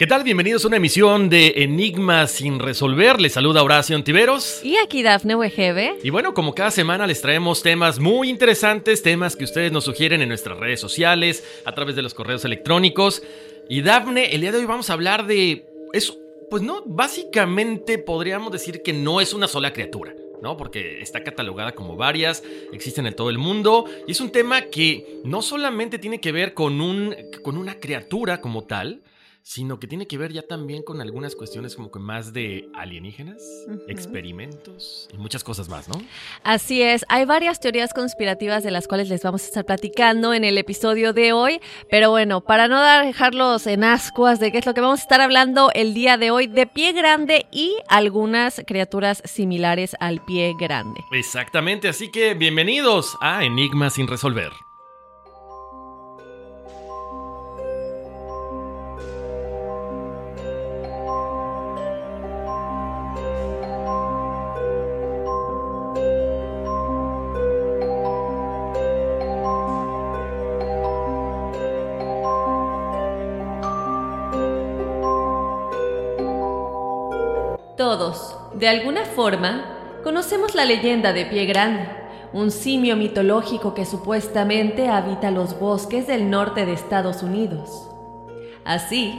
¿Qué tal? Bienvenidos a una emisión de Enigma sin resolver. Les saluda Horacio Antiveros. Y aquí Dafne Wegebe. Y bueno, como cada semana les traemos temas muy interesantes, temas que ustedes nos sugieren en nuestras redes sociales, a través de los correos electrónicos. Y Dafne, el día de hoy vamos a hablar de eso. Pues no, básicamente podríamos decir que no es una sola criatura. ¿no? Porque está catalogada como varias, existen en todo el mundo, y es un tema que no solamente tiene que ver con, un, con una criatura como tal, sino que tiene que ver ya también con algunas cuestiones como que más de alienígenas, experimentos y muchas cosas más, ¿no? Así es, hay varias teorías conspirativas de las cuales les vamos a estar platicando en el episodio de hoy, pero bueno, para no dejarlos en ascuas de qué es lo que vamos a estar hablando el día de hoy, de pie grande y algunas criaturas similares al pie grande. Exactamente, así que bienvenidos a Enigma sin resolver. De alguna forma, conocemos la leyenda de Pie Grande, un simio mitológico que supuestamente habita los bosques del norte de Estados Unidos. Así,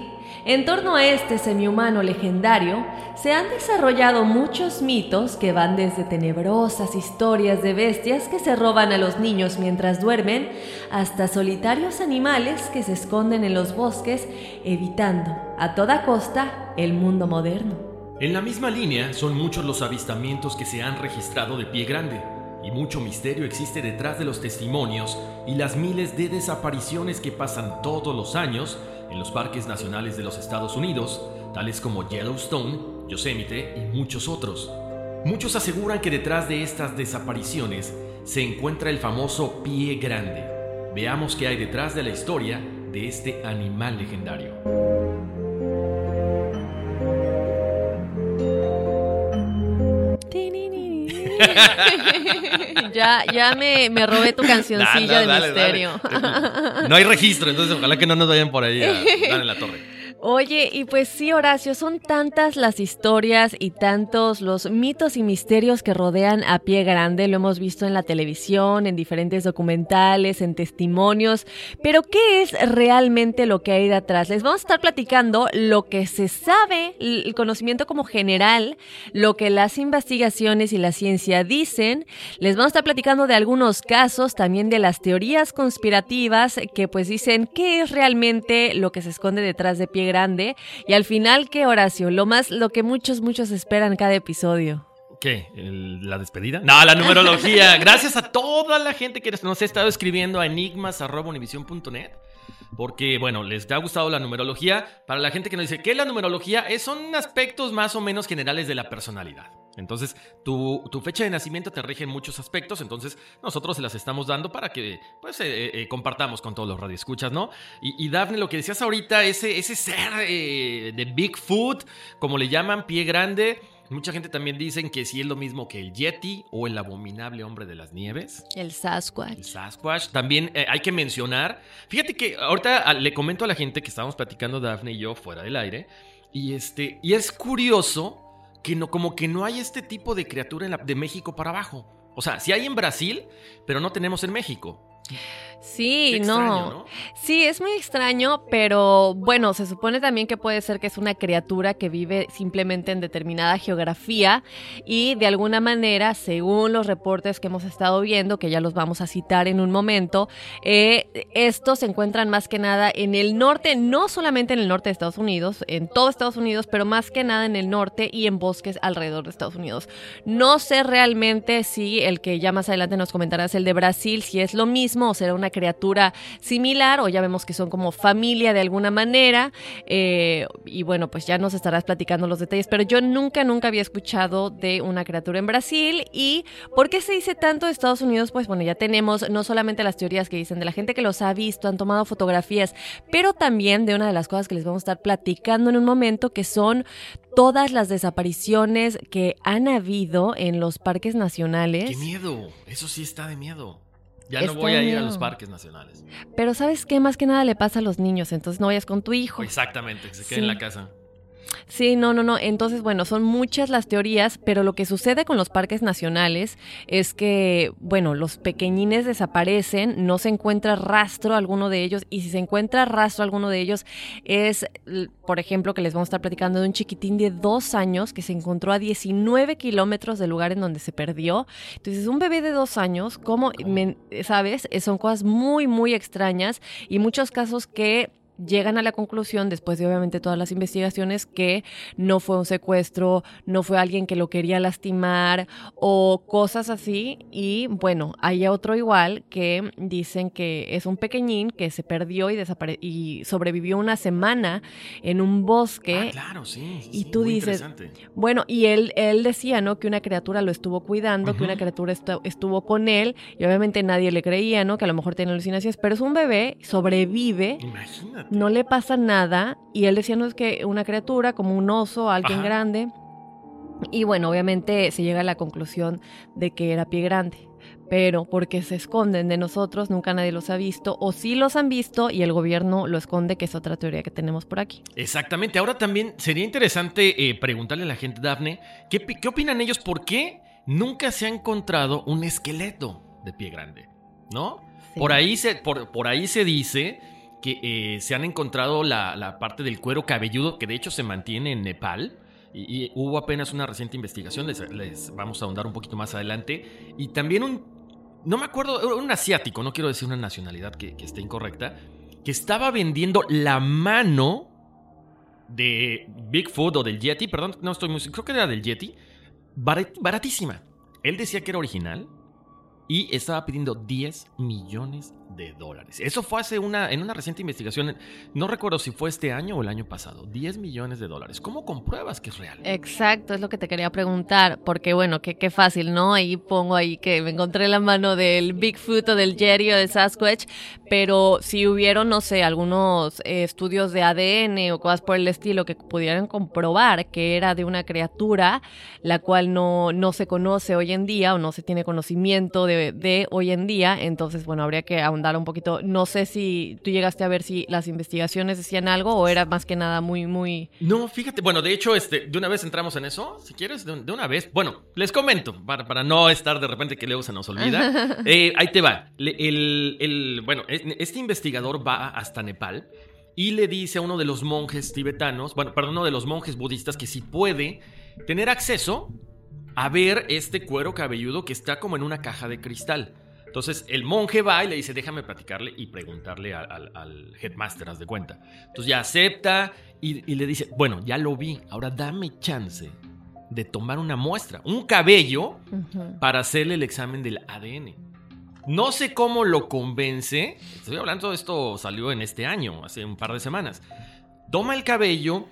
en torno a este semihumano legendario, se han desarrollado muchos mitos que van desde tenebrosas historias de bestias que se roban a los niños mientras duermen, hasta solitarios animales que se esconden en los bosques, evitando a toda costa el mundo moderno. En la misma línea son muchos los avistamientos que se han registrado de pie grande, y mucho misterio existe detrás de los testimonios y las miles de desapariciones que pasan todos los años en los parques nacionales de los Estados Unidos, tales como Yellowstone, Yosemite y muchos otros. Muchos aseguran que detrás de estas desapariciones se encuentra el famoso pie grande. Veamos qué hay detrás de la historia de este animal legendario. ya ya me, me, robé tu cancioncilla de misterio. No hay registro, entonces ojalá que no nos vayan por ahí a dar en la torre. Oye, y pues sí, Horacio, son tantas las historias y tantos los mitos y misterios que rodean a pie grande. Lo hemos visto en la televisión, en diferentes documentales, en testimonios. Pero, ¿qué es realmente lo que hay de atrás? Les vamos a estar platicando lo que se sabe, el conocimiento como general, lo que las investigaciones y la ciencia dicen. Les vamos a estar platicando de algunos casos, también de las teorías conspirativas que pues dicen qué es realmente lo que se esconde detrás de pie grande. Y al final, ¿qué, Horacio? Lo más, lo que muchos, muchos esperan cada episodio. ¿Qué? ¿El- ¿La despedida? No, la numerología. Gracias a toda la gente que nos ha estado escribiendo a enigmas.univision.net. Porque, bueno, les ha gustado la numerología. Para la gente que nos dice, ¿qué es la numerología? Es, son aspectos más o menos generales de la personalidad. Entonces, tu, tu fecha de nacimiento te rige en muchos aspectos. Entonces, nosotros se las estamos dando para que, pues, eh, eh, compartamos con todos los radioescuchas, ¿no? Y, y Dafne, lo que decías ahorita, ese, ese ser eh, de Bigfoot, como le llaman, pie grande. Mucha gente también dicen que sí es lo mismo que el Yeti o el abominable hombre de las nieves. El El Sasquatch. Sasquatch. También eh, hay que mencionar. Fíjate que ahorita ah, le comento a la gente que estábamos platicando Dafne y yo fuera del aire. Y este. Y es curioso que no, como que no hay este tipo de criatura de México para abajo. O sea, sí hay en Brasil, pero no tenemos en México. Sí, Qué no. extraño, ¿no? Sí, es muy extraño, pero bueno, se supone también que puede ser que es una criatura que vive simplemente en determinada geografía y de alguna manera, según los reportes que hemos estado viendo, que ya los vamos a citar en un momento, eh, estos se encuentran más que nada en el norte, no solamente en el norte de Estados Unidos, en todo Estados Unidos, pero más que nada en el norte y en bosques alrededor de Estados Unidos. No sé realmente si el que ya más adelante nos comentarás, el de Brasil, si es lo mismo o será una criatura similar o ya vemos que son como familia de alguna manera. eh, y bueno, pues ya nos estarás platicando los detalles, pero yo nunca, nunca había escuchado de una criatura en Brasil. ¿Y por qué se dice tanto de Estados Unidos? Pues bueno, ya tenemos no solamente las teorías que dicen de la gente que los ha visto, han tomado fotografías, pero también de una de las cosas que les vamos a estar platicando en un momento, que son todas las desapariciones que han habido en los parques nacionales. ¡Qué miedo! Eso sí está de miedo. Ya no Está voy a ir a los parques nacionales. Pero ¿sabes qué? Más que nada le pasa a los niños, entonces no vayas con tu hijo. Exactamente, que se quede Sí. en la casa. Sí, no, no, no. Entonces, bueno, son muchas las teorías, pero lo que sucede con los parques nacionales es que, bueno, los pequeñines desaparecen, no se encuentra rastro alguno de ellos, y si se encuentra rastro alguno de ellos, es, por ejemplo, que les vamos a estar platicando de un chiquitín de dos años que se encontró a 19 kilómetros del lugar en donde se perdió. Entonces, un bebé de dos años, ¿cómo, men- sabes? Son cosas muy, muy extrañas y muchos casos que llegan a la conclusión, después de obviamente todas las investigaciones, que no fue un secuestro, no fue alguien que lo quería lastimar o cosas así. Y bueno, hay otro igual que dicen que es un pequeñín que se perdió y, y sobrevivió una semana en un bosque. Ah, claro, sí. sí, Y sí, tú dices. Bueno, y él, él decía, ¿no? Que una criatura lo estuvo cuidando, que una criatura estu- estuvo con él, y obviamente nadie le creía, ¿no? Que a lo mejor tiene alucinaciones, pero es un bebé, sobrevive, Imagínate. No le pasa nada, y él decía, no es que una criatura, como un oso, alguien Ajá. grande, y bueno, obviamente se llega a la conclusión de que era pie grande. Pero porque se esconden de nosotros, nunca nadie los ha visto, o sí los han visto y el gobierno lo esconde, que es otra teoría que tenemos por aquí. Exactamente. Ahora también sería interesante eh, preguntarle a la gente, Dafne, ¿qué, qué opinan ellos? ¿Por qué nunca se ha encontrado un esqueleto de pie grande? ¿No? Sí. Por, ahí se, por, por ahí se dice que eh, se han encontrado la, la parte del cuero cabelludo, que de hecho se mantiene en Nepal. Y, hubo apenas una reciente investigación, les, vamos a ahondar un poquito más adelante. Y también un, no me acuerdo, un asiático, no quiero decir una nacionalidad que, esté incorrecta, que estaba vendiendo la mano de Bigfoot o del Yeti, perdón, no estoy muy creo que era del Yeti, barat- baratísima. Él decía que era original y estaba pidiendo 10 millones de dólares. Eso fue hace una, en una reciente investigación, no recuerdo si fue este año o el año pasado, 10 millones de dólares. ¿Cómo compruebas que es real? Exacto, es lo que te quería preguntar, porque bueno, qué, qué fácil, ¿no? Ahí pongo ahí que me encontré la mano del Bigfoot o del Jerry o del Sasquatch, pero si hubieron, no sé, algunos eh, estudios de ADN o cosas por el estilo que pudieran comprobar que era de una criatura la cual no, no se conoce hoy en día o no se tiene conocimiento de, de hoy en día, entonces bueno, habría que ahondar un poquito. No sé si tú llegaste a ver si las investigaciones decían algo o era más que nada muy, muy... No, fíjate, bueno, de hecho, este, de una vez entramos en eso, si quieres, de, una vez. Bueno, les comento, para, para, no estar de repente que luego se nos olvida. Eh, ahí te va. El, el, bueno, este investigador va hasta Nepal y le dice a uno de los monjes tibetanos, bueno, perdón, uno de los monjes budistas que si puede tener acceso a ver este cuero cabelludo que está como en una caja de cristal. Entonces el monje va y le dice, déjame platicarle y preguntarle al, headmaster, haz de cuenta. Entonces ya acepta y, le dice, bueno, ya lo vi, ahora dame chance de tomar una muestra, un cabello, para hacerle el examen del ADN. No sé cómo lo convence, estoy hablando de esto, salió en este año, hace un par de semanas. Toma el cabello,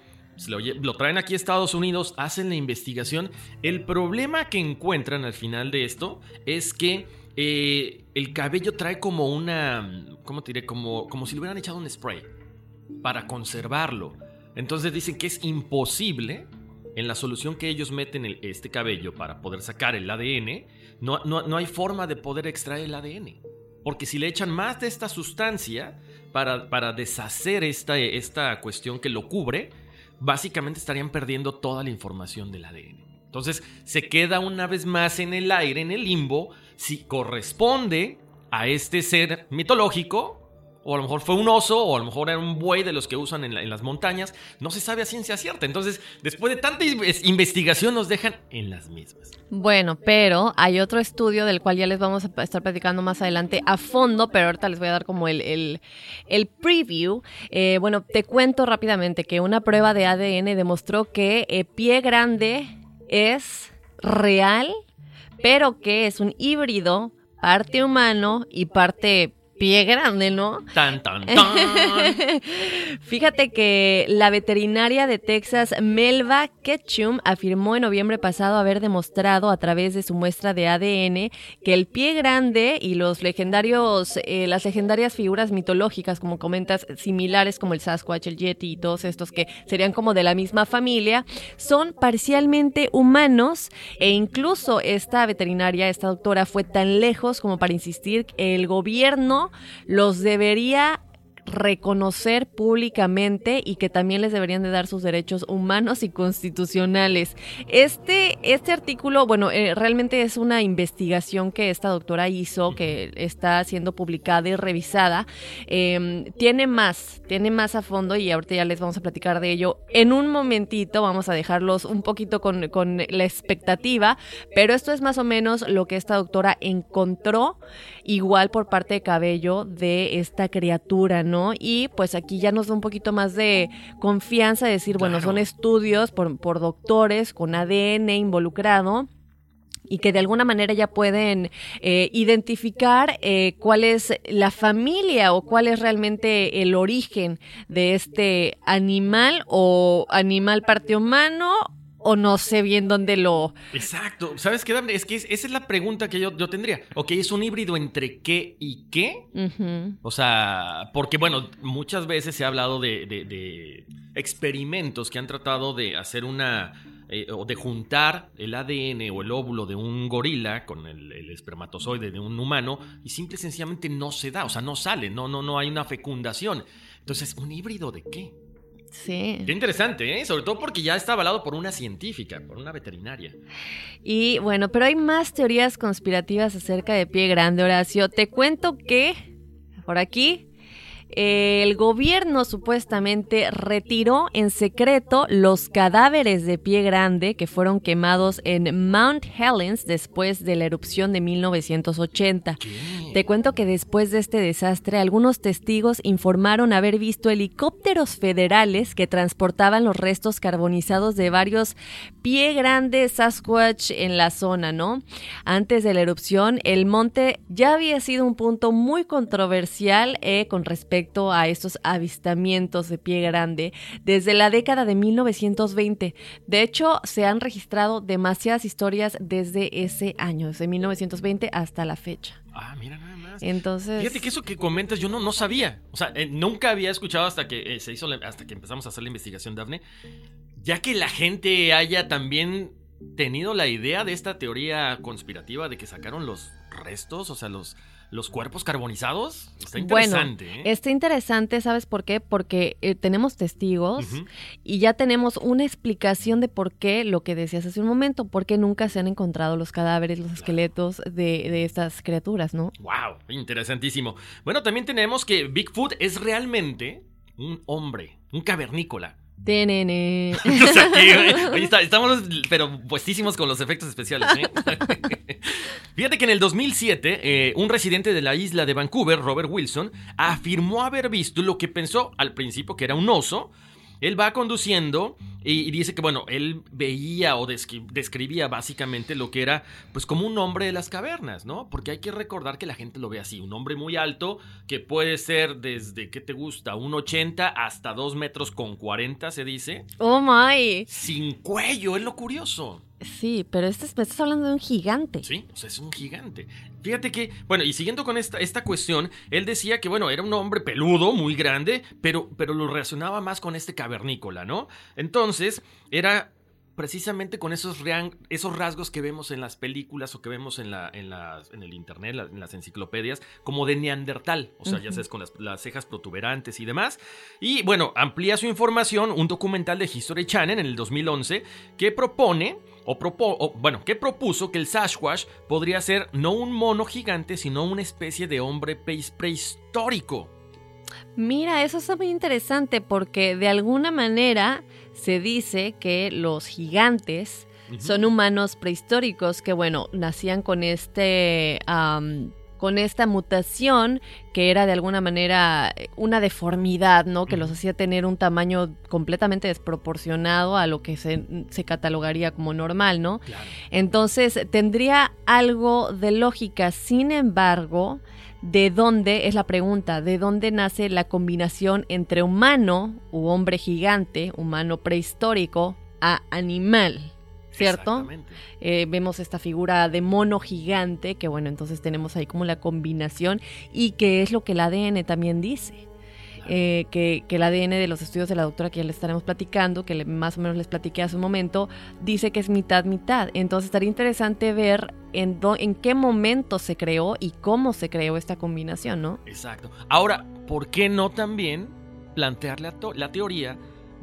lo, lo, traen aquí a Estados Unidos, hacen la investigación. El problema que encuentran al final de esto es que eh, el cabello trae como una, ¿cómo diré? Como, como si le hubieran echado un spray para conservarlo. Entonces dicen que es imposible en la solución que ellos meten este cabello para poder sacar el ADN, no, no, hay forma de poder extraer el ADN. Porque si le echan más de esta sustancia para, para deshacer esta, esta cuestión que lo cubre, básicamente estarían perdiendo toda la información del ADN. Entonces se queda una vez más en el aire, en el limbo, si corresponde a este ser mitológico, o a lo mejor fue un oso, o a lo mejor era un buey de los que usan en, las montañas, no se sabe a ciencia cierta. Entonces, después de tanta investigación, nos dejan en las mismas. Bueno, pero hay otro estudio del cual ya les vamos a estar platicando más adelante a fondo, pero ahorita les voy a dar como el, el, preview. Eh, bueno, te cuento rápidamente que una prueba de ADN demostró que eh, pie grande es real, pero que es un híbrido, parte humano y parte pie grande, ¿no? Tan, tan, tan. Fíjate que la veterinaria de Texas, Melva Ketchum, afirmó en noviembre pasado haber demostrado a través de su muestra de ADN que el pie grande y los legendarios, eh, las legendarias figuras mitológicas, como comentas, similares como el Sasquatch, el Yeti y todos estos que serían como de la misma familia, son parcialmente humanos e incluso esta veterinaria, esta doctora, fue tan lejos como para insistir que el gobierno los debería reconocer públicamente y que también les deberían de dar sus derechos humanos y constitucionales. Este, este artículo, bueno, eh, realmente es una investigación que esta doctora hizo, que está siendo publicada y revisada. Em, tiene más, tiene más a fondo y ahorita ya les vamos a platicar de ello. En un momentito vamos a dejarlos un poquito con, con la expectativa, pero esto es más o menos lo que esta doctora encontró, igual por parte de cabello de esta criatura, ¿no? Y pues aquí ya nos da un poquito más de confianza decir, bueno, son estudios por, por doctores con ADN involucrado y que de alguna manera ya pueden eh, identificar eh, cuál es la familia o cuál es realmente el origen de este animal o animal parte humano o no sé bien dónde lo... Exacto. ¿Sabes qué, Es que esa es la pregunta que yo, yo tendría. Ok, es un híbrido entre qué y qué. O sea, porque bueno, muchas veces se ha hablado de, experimentos que han tratado de hacer una... Eh, o de juntar el ADN o el óvulo de un gorila con el, espermatozoide de un humano y simple y sencillamente no se da, o sea, no sale, no, no, no hay una fecundación. Entonces, ¿un híbrido de qué? Sí. Qué interesante, ¿eh? Sobre todo porque ya está avalado por una científica, por una veterinaria. Y bueno, pero hay más teorías conspirativas acerca de pie grande, Horacio. Te cuento que por aquí el gobierno supuestamente retiró en secreto los cadáveres de pie grande que fueron quemados en Mount Helens después de la erupción de 1980. Te cuento que después de este desastre, algunos testigos informaron haber visto helicópteros federales que transportaban los restos carbonizados de varios pie grandes Sasquatch en la zona, ¿no? Antes de la erupción, el monte ya había sido un punto muy controversial eh, con respecto a estos avistamientos de pie grande desde la década de 1920. De hecho, se han registrado demasiadas historias desde ese año, desde 1920 hasta la fecha. Ah, mira nada más. Entonces. Fíjate que eso que comentas yo no, no sabía. O sea, eh, nunca había escuchado hasta que eh, se hizo, hasta que empezamos a hacer la investigación, Dafne. Ya que la gente haya también tenido la idea de esta teoría conspirativa de que sacaron los restos, o sea, los, los cuerpos carbonizados. Está Bueno, interesante. ¿eh? está interesante, ¿sabes por qué? Porque eh, tenemos testigos y ya tenemos una explicación de por qué lo que decías hace un momento, por qué nunca se han encontrado los cadáveres, los esqueletos de, de estas criaturas, ¿no? Wow, interesantísimo. Bueno, también tenemos que Bigfoot es realmente un hombre, un cavernícola. O sea, aquí, oye, está- estamos pero puestísimos con los efectos especiales. ¿eh? Fíjate que en el 2007, eh, un residente de la isla de Vancouver, Robert Wilson, afirmó haber visto lo que pensó al principio que era un oso. Él va conduciendo y, y dice que, bueno, él veía o descri- describía básicamente lo que era, pues, como un hombre de las cavernas, ¿no? Porque hay que recordar que la gente lo ve así, un hombre muy alto que puede ser desde, ¿qué te gusta? Un 80 hasta 2 metros con 40, se dice. Oh my. Sin cuello, es lo curioso. Sí, pero este es- me estás hablando de un gigante. Sí, o sea, es un gigante. Fíjate que, bueno, y siguiendo con esta, esta cuestión, él decía que, bueno, era un hombre peludo, muy grande, pero, pero lo relacionaba más con este cavernícola, ¿no? Entonces, era precisamente con esos, esos rasgos que vemos en las películas o que vemos en, la, en, las- en el internet, la- en las enciclopedias, como de neandertal, o sea, ya sabes, con las, las cejas protuberantes y demás. Y bueno, amplía su información un documental de History Channel en el 2011 que propone, o, propo- o, bueno, que propuso que el Sasquatch podría ser no un mono gigante, sino una especie de hombre pre- prehistórico. Mira, eso está muy interesante porque de alguna manera se dice que los gigantes son humanos prehistóricos que, bueno, nacían con este... con esta mutación que era de alguna manera eh, una deformidad, ¿no? Que los hacía tener un tamaño completamente desproporcionado a lo que se, se catalogaría como normal, ¿no? Claro. Entonces tendría algo de lógica. Sin embargo, ¿de dónde es la pregunta? ¿De dónde nace la combinación entre humano u hombre gigante, humano prehistórico, a animal? ¿Cierto? Eh, vemos esta figura de mono gigante, que bueno, entonces tenemos ahí como la combinación y que es lo que el ADN también dice. Eh, que, que el ADN de los estudios de la doctora que ya le estaremos platicando, que le- más o menos les platiqué hace un momento, dice que es mitad, mitad. Entonces estaría interesante ver en, dó- en qué momento se creó y cómo se creó esta combinación, ¿no? Exacto. Ahora, ¿por qué no también plantear la, to- la teoría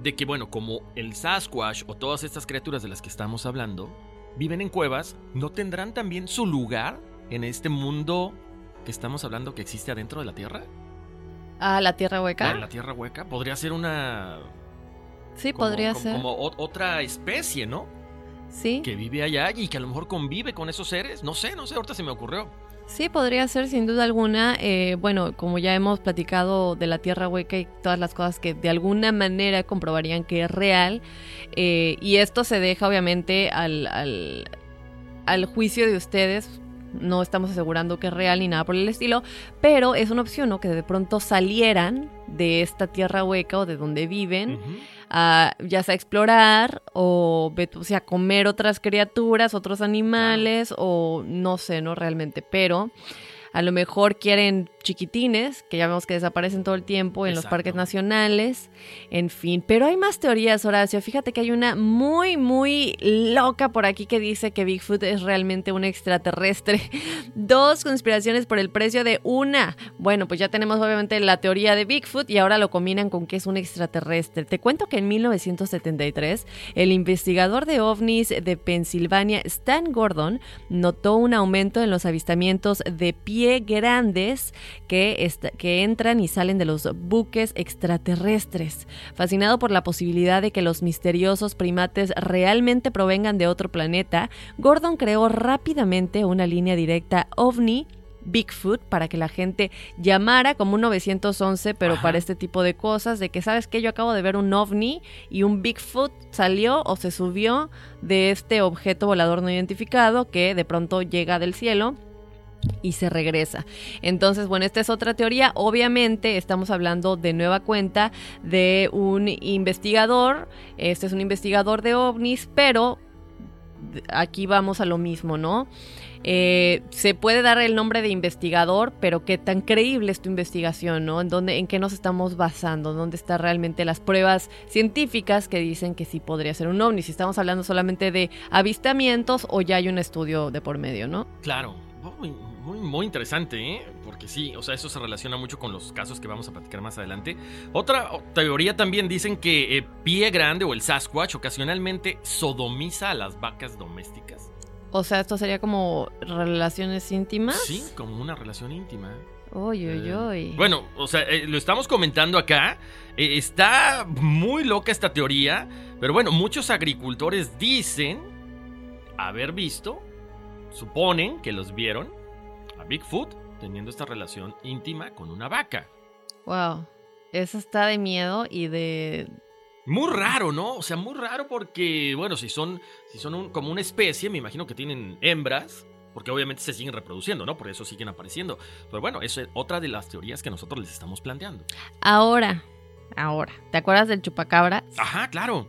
de que, bueno, como el Sasquatch o todas estas criaturas de las que estamos hablando viven en cuevas, ¿no tendrán también su lugar en este mundo que estamos hablando que existe adentro de la Tierra? Ah, la tierra ¿En hueca. la Tierra hueca? Podría ser una... Sí, como- podría como- ser. Como otra especie, ¿no? Sí. Que vive allá y que a lo mejor convive con esos seres. No sé, no sé, ahorita se me ocurrió. Sí, podría ser sin duda alguna. eh, bueno, como ya hemos platicado de la Tierra Hueca y todas las cosas que de alguna manera comprobarían que es real. eh, y esto se deja obviamente al, al, al juicio de ustedes. No estamos asegurando que es real ni nada por el estilo, pero es una opción, ¿no? Que de pronto salieran de esta tierra hueca o de donde viven. A ya sea explorar o, sea, comer otras criaturas, otros animales o no sé, no realmente, pero a lo mejor quieren chiquitines, que ya vemos que desaparecen todo el tiempo en los parques nacionales, en fin, pero hay más teorías, Horacio, fíjate que hay una muy, muy loca por aquí que dice que Bigfoot es realmente un extraterrestre. Dos conspiraciones por el precio de una. Bueno, pues ya tenemos obviamente la teoría de Bigfoot y ahora lo combinan con que es un extraterrestre. Te cuento que en 1973 el investigador de ovnis de Pensilvania, Stan Gordon, notó un aumento en los avistamientos de pie grandes que, entran y salen de los buques extraterrestres. Fascinado por la posibilidad de que los misteriosos primates realmente provengan de otro planeta, Gordon creó rápidamente una línea directa ovni Bigfoot para que la gente llamara como un 911, pero Ajá. para este tipo de cosas, de que sabes que yo acabo de ver un ovni y un Bigfoot salió o se subió de este objeto volador no identificado que de pronto llega del cielo y se regresa. Entonces, bueno, esta es otra teoría. Obviamente estamos hablando de nueva cuenta de un investigador. Este es un investigador de ovnis, pero aquí vamos a lo mismo, ¿no? Eh, se puede dar el nombre de investigador, pero qué tan creíble es tu investigación, ¿no? ¿En, dónde, ¿En qué nos estamos basando? ¿Dónde están realmente las pruebas científicas que dicen que sí podría ser un ovni? Si estamos hablando solamente de avistamientos o ya hay un estudio de por medio, ¿no? Claro. Muy, muy, muy interesante, ¿eh? Porque sí, o sea, eso se relaciona mucho con los casos que vamos a platicar más adelante. Otra teoría también dicen que eh, Pie Grande o el Sasquatch ocasionalmente sodomiza a las vacas domésticas. O sea, esto sería como relaciones íntimas. Sí, como una relación íntima. Eh. Bueno, o sea, eh, lo estamos comentando acá. Eh, está muy loca esta teoría. Pero bueno, muchos agricultores dicen haber visto, suponen que los vieron a Bigfoot teniendo esta relación íntima con una vaca. Wow. Eso está de miedo y de. Muy raro, ¿no? O sea, muy raro porque, bueno, si son, si son un- como una especie, me imagino que tienen hembras, porque obviamente se siguen reproduciendo, ¿no? Por eso siguen apareciendo. Pero bueno, eso es otra de las teorías que nosotros les estamos planteando. Ahora, ahora. ¿Te acuerdas del chupacabras? Ajá, claro.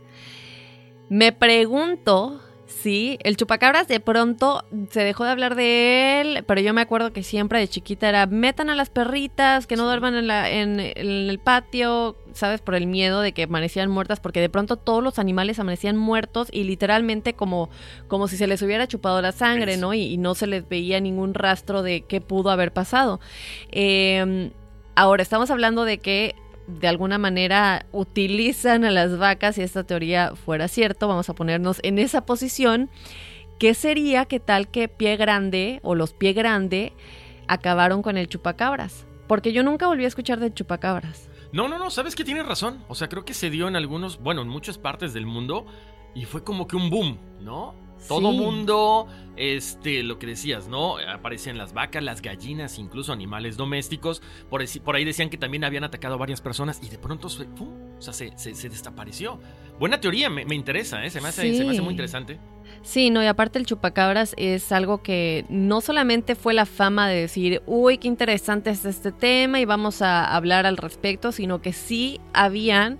Me pregunto si el chupacabras de pronto se dejó de hablar de él, pero yo me acuerdo que siempre de chiquita era metan a las perritas, que no duerman en, la, en, en el patio, ¿sabes? Por el miedo de que amanecían muertas, porque de pronto todos los animales amanecían muertos y literalmente como, como si se les hubiera chupado la sangre. ¿no? Y, y no se les veía ningún rastro de qué pudo haber pasado. Eh, ahora, estamos hablando de que de alguna manera utilizan a las vacas, si esta teoría fuera cierto, vamos a ponernos en esa posición. ¿Qué sería que tal que pie grande o los pie grande acabaron con el chupacabras? Porque yo nunca volví a escuchar del chupacabras. No, no, no, sabes que tienes razón. O sea, creo que se dio en algunos, bueno, en muchas partes del mundo y fue como que un boom, ¿no? Todo Sí. mundo, este, lo que decías, ¿no? Aparecían las vacas, las gallinas, incluso animales domésticos. Por, por ahí decían que también habían atacado a varias personas y de pronto se, ¡pum! O sea, se, se- se desapareció. Buena teoría, me, me interesa, ¿eh? Se me, hace, se me hace muy interesante. Sí, no, y aparte el chupacabras es algo que no solamente fue la fama de decir, uy, qué interesante es este tema y vamos a hablar al respecto, sino que sí habían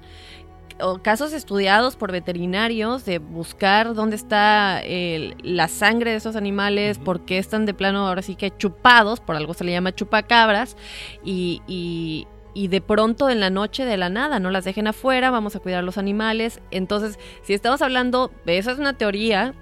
o, casos estudiados por veterinarios de buscar dónde está el- la sangre de esos animales, Ujú. por qué están de plano ahora sí que chupados, por algo se le llama chupacabras, y, y, y de pronto en la noche de la nada, no las dejen afuera, vamos a cuidar los animales. Entonces, si estamos hablando, esa es una teoría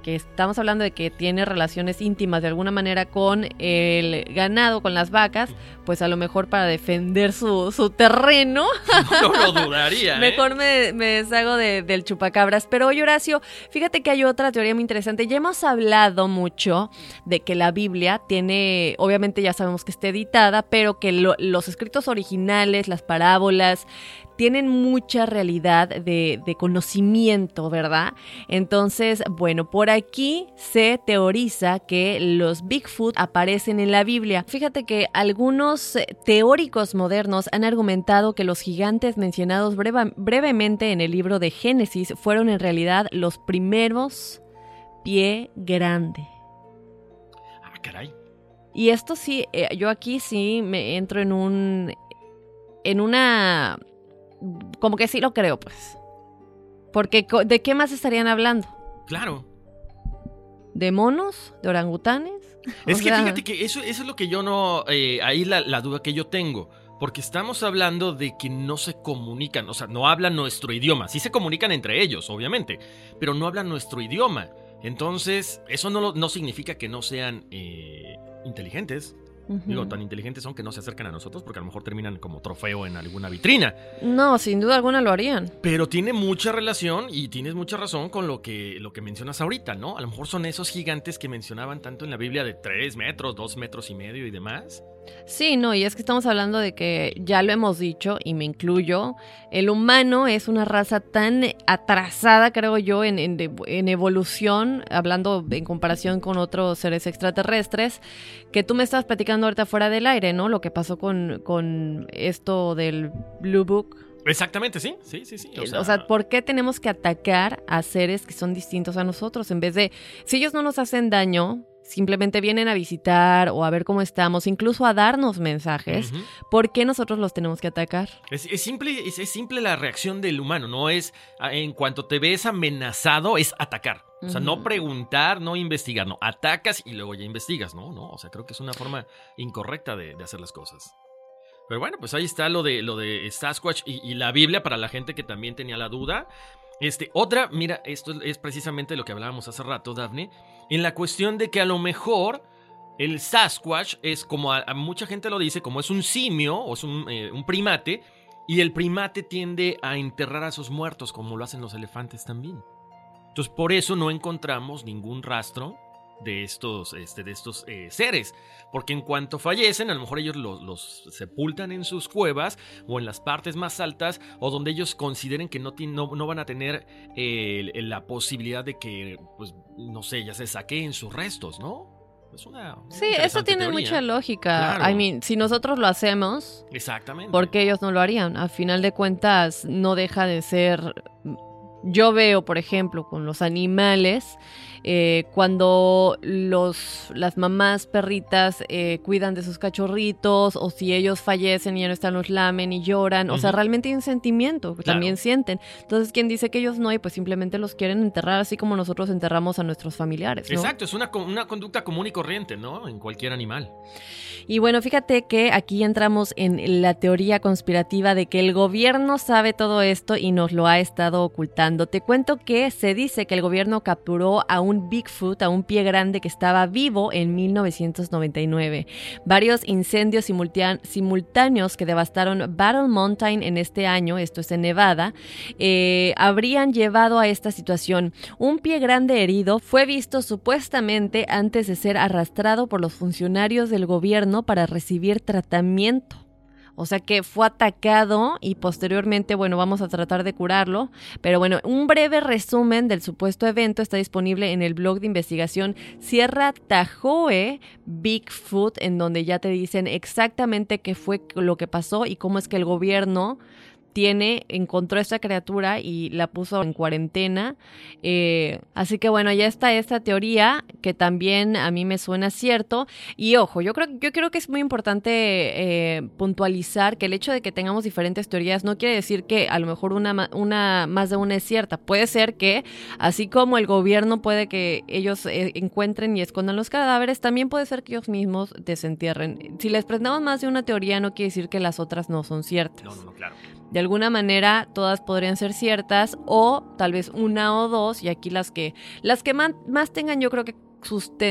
que estamos hablando de que tiene relaciones íntimas de alguna manera con el ganado, con las vacas, pues a lo mejor para defender su, su terreno, No lo dudaría, ¿eh? Mejor me, me deshago de- del chupacabras. Pero oye, Horacio, fíjate que hay otra teoría muy interesante. Ya hemos hablado mucho de que la Biblia tiene, obviamente ya sabemos que está editada, pero que lo- los escritos originales, las parábolas, tienen mucha realidad de, de conocimiento, ¿verdad? Entonces, bueno, por aquí se teoriza que los Bigfoot aparecen en la Biblia. Fíjate que algunos eh, teóricos modernos han argumentado que los gigantes mencionados brevemente en el libro de Génesis fueron en realidad los primeros pie grande. Ah, caray. Y esto sí, eh, yo aquí sí me entro en un. en una. Como que sí lo creo, pues. Porque, ¿de qué más estarían hablando? Claro. ¿De monos? ¿De orangutanes? Es O que sea, fíjate que eso, eso es lo que yo no. eh, ahí la, la duda que yo tengo. Porque estamos hablando de que no se comunican, o sea, no hablan nuestro idioma. Sí se comunican entre ellos, obviamente, pero no hablan nuestro idioma. Entonces, eso no, no significa que no sean eh, inteligentes. Digo, tan inteligentes son que no se acercan a nosotros porque a lo mejor terminan como trofeo en alguna vitrina. No, sin duda alguna lo harían. Pero tiene mucha relación y tienes mucha razón con lo que, lo que mencionas ahorita, ¿no? A lo mejor son esos gigantes que mencionaban tanto en la Biblia de 3 metros, 2 metros y medio y demás. Sí, no, y es que estamos hablando de que ya lo hemos dicho, y me incluyo, el humano es una raza tan atrasada, creo yo, en, en, evolución, hablando en comparación con otros seres extraterrestres, que tú me estabas platicando ahorita fuera del aire, ¿no? Lo que pasó con, con esto del Blue Book. Exactamente, sí, sí, sí, sí. O sea, ¿por qué tenemos que atacar a seres que son distintos a nosotros? En vez de, si ellos no nos hacen daño, simplemente vienen a visitar o a ver cómo estamos, incluso a darnos mensajes. ¿por qué nosotros los tenemos que atacar? Es, es simple, es, es simple la reacción del humano, no es en cuanto te ves amenazado, es atacar. O sea, no preguntar, no investigar, no. Atacas y luego ya investigas, ¿no? No, o sea, creo que es una forma incorrecta de, de hacer las cosas. Pero bueno, pues ahí está lo de, lo de Sasquatch y, y la Biblia para la gente que también tenía la duda. Este, otra, mira, esto es precisamente lo que hablábamos hace rato, Dafne, en la cuestión de que a lo mejor el Sasquatch es como a, mucha gente lo dice, como es un simio o es un, eh, un primate, y el primate tiende a enterrar a sus muertos, como lo hacen los elefantes también. Entonces, por eso no encontramos ningún rastro de estos, este, de estos eh, seres. Porque en cuanto fallecen, a lo mejor ellos los, sepultan en sus cuevas o en las partes más altas o donde ellos consideren que no, no, van a tener eh, la posibilidad de que, pues, no sé, ya se saquen sus restos, ¿no? Es una, sí, eso tiene mucha lógica. I mean, si nosotros lo hacemos, Exactamente. porque ellos no lo harían? A final de cuentas, no deja de ser yo veo, por ejemplo, con los animales, eh, cuando los, las mamás perritas eh, cuidan de sus cachorritos o si ellos fallecen y ya no están, los lamen y lloran. O sea, realmente hay un sentimiento, también sienten. Entonces, quien dice que ellos no hay, pues simplemente los quieren enterrar así como nosotros enterramos a nuestros familiares. Exacto, es una, una conducta común y corriente, ¿no? En cualquier animal. Y bueno, fíjate que aquí entramos en la teoría conspirativa de que el gobierno sabe todo esto y nos lo ha estado ocultando. Te cuento que se dice que el gobierno capturó a un Bigfoot, a un pie grande que estaba vivo en 1999. Varios incendios simultáneos que devastaron Battle Mountain en este año, esto es en Nevada, eh, habrían llevado a esta situación. Un pie grande herido fue visto supuestamente antes de ser arrastrado por los funcionarios del gobierno para recibir tratamiento. O sea que fue atacado y posteriormente, bueno, vamos a tratar de curarlo. Pero bueno, un breve resumen del supuesto evento está disponible en el blog de investigación Sierra Tahoe Bigfoot, en donde ya te dicen exactamente qué fue lo que pasó y cómo es que el gobierno tiene, encontró esta criatura y la puso en cuarentena. Eh, así que bueno, ya está esta teoría que también a mí me suena cierto. Y ojo, yo creo, yo creo que es muy importante eh, puntualizar que el hecho de que tengamos diferentes teorías no quiere decir que a lo mejor una, una más de una es cierta. Puede ser que, así como el gobierno puede que ellos eh, encuentren y escondan los cadáveres, también puede ser que ellos mismos desentierren. Si les prendamos más de una teoría, no quiere decir que las otras no son ciertas. No, no, claro. De alguna manera todas podrían ser ciertas o tal vez una o dos y aquí las que las que más, tengan yo creo que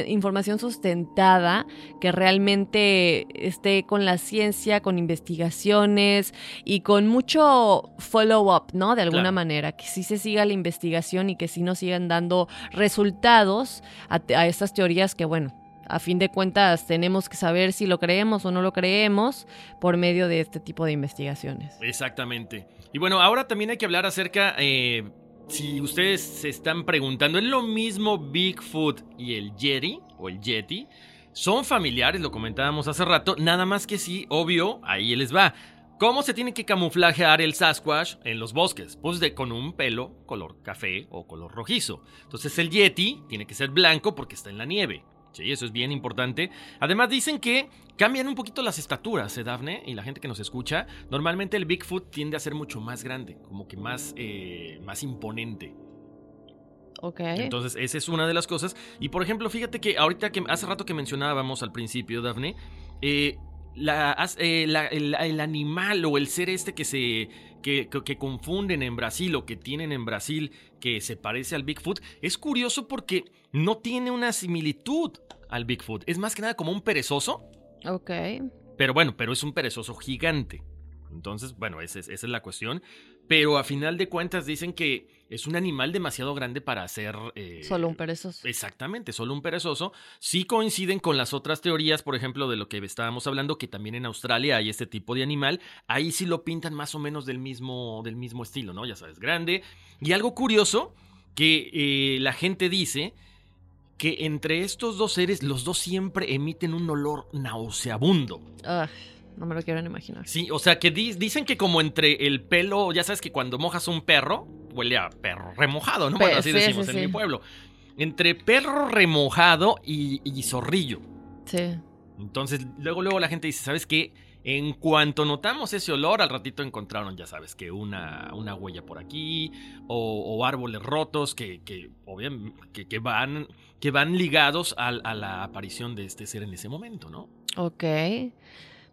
información sustentada que realmente esté con la ciencia, con investigaciones y con mucho follow-up, ¿no? De alguna manera, que sí se siga la investigación y que sí nos sigan dando resultados a, a estas teorías que, bueno, a fin de cuentas tenemos que saber si lo creemos o no lo creemos por medio de este tipo de investigaciones. Exactamente. Y bueno, ahora también hay que hablar acerca, eh, si ustedes se están preguntando, ¿es lo mismo Bigfoot y el Yeti o el Yeti? Son familiares, lo comentábamos hace rato, nada más que sí, obvio, ahí les va. ¿Cómo se tiene que camuflajear el Sasquatch en los bosques? Pues de, con un pelo color café o color rojizo. Entonces el Yeti tiene que ser blanco porque está en la nieve. Sí, eso es bien importante. Además dicen que cambian un poquito las estaturas, ¿eh, Dafne? Y la gente que nos escucha, normalmente el Bigfoot tiende a ser mucho más grande, como que más, eh, más imponente. Ok. Entonces, esa es una de las cosas. Y por ejemplo, fíjate que ahorita que hace rato que mencionábamos al principio, Dafne, eh, eh el, animal o el ser este que se que, que, confunden en Brasil o que tienen en Brasil que se parece al Bigfoot es curioso porque no tiene una similitud al Bigfoot. Es más que nada como un perezoso. Ok. Pero bueno, pero es un perezoso gigante. Entonces, bueno, esa es, la cuestión. Pero a final de cuentas dicen que es un animal demasiado grande para ser... Eh, solo un perezoso. Exactamente, solo un perezoso. Sí coinciden con las otras teorías, por ejemplo, de lo que estábamos hablando, que también en Australia hay este tipo de animal. Ahí sí lo pintan más o menos del mismo, del mismo estilo, ¿no? Ya sabes, grande. Y algo curioso que eh, la gente dice que entre estos dos seres los dos siempre emiten un olor nauseabundo. no me lo quiero imaginar. Sí, o sea que dicen que como entre el pelo, ya sabes que cuando mojas un perro, huele a perro remojado, ¿no? bueno, así decimos en mi pueblo. Entre perro remojado y, y zorrillo. Sí. Entonces, luego, luego la gente dice, ¿sabes qué? En cuanto notamos ese olor, al ratito encontraron, ya sabes, que una, una huella por aquí o, árboles rotos que, que, que, van, que van ligados a, la aparición de este ser en ese momento, ¿no? Ok.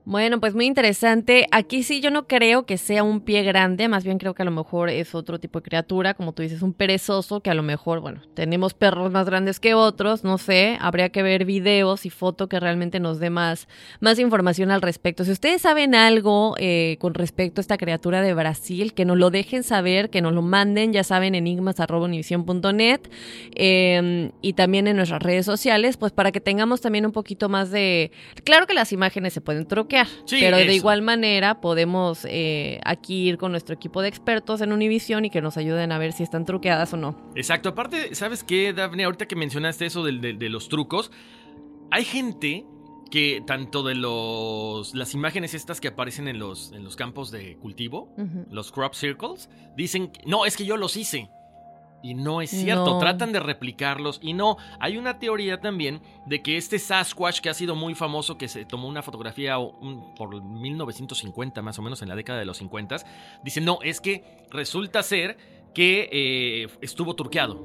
Bueno, pues muy interesante. Aquí sí yo no creo que sea un pie grande, más bien creo que a lo mejor es otro tipo de criatura, como tú dices, un perezoso, que a lo mejor, bueno, tenemos perros más grandes que otros, no sé, habría que ver videos y foto que realmente nos dé más, más información al respecto. Si ustedes saben algo eh, con respecto a esta criatura de Brasil, que nos lo dejen saber, que nos lo manden, ya saben, enigmas.univision.net eh, y también en nuestras redes sociales, pues para que tengamos también un poquito más de... Claro que las imágenes se pueden troquear pero de igual manera podemos eh, aquí ir con nuestro equipo de expertos en Univision y que nos ayuden a ver si están truqueadas o no. Exacto. Aparte, ¿sabes qué, Daphne? Ahorita que mencionaste eso de, los trucos, hay gente que tanto de los las imágenes estas que aparecen en los, en los campos de cultivo, los crop circles, dicen, no, es que yo los hice. Y no es cierto, tratan de replicarlos. Y no, hay una teoría también de que este Sasquatch que ha sido muy famoso, que se tomó una fotografía por 1950 más o menos, en la década de los 50, dice, no, es que resulta ser que eh, estuvo turqueado.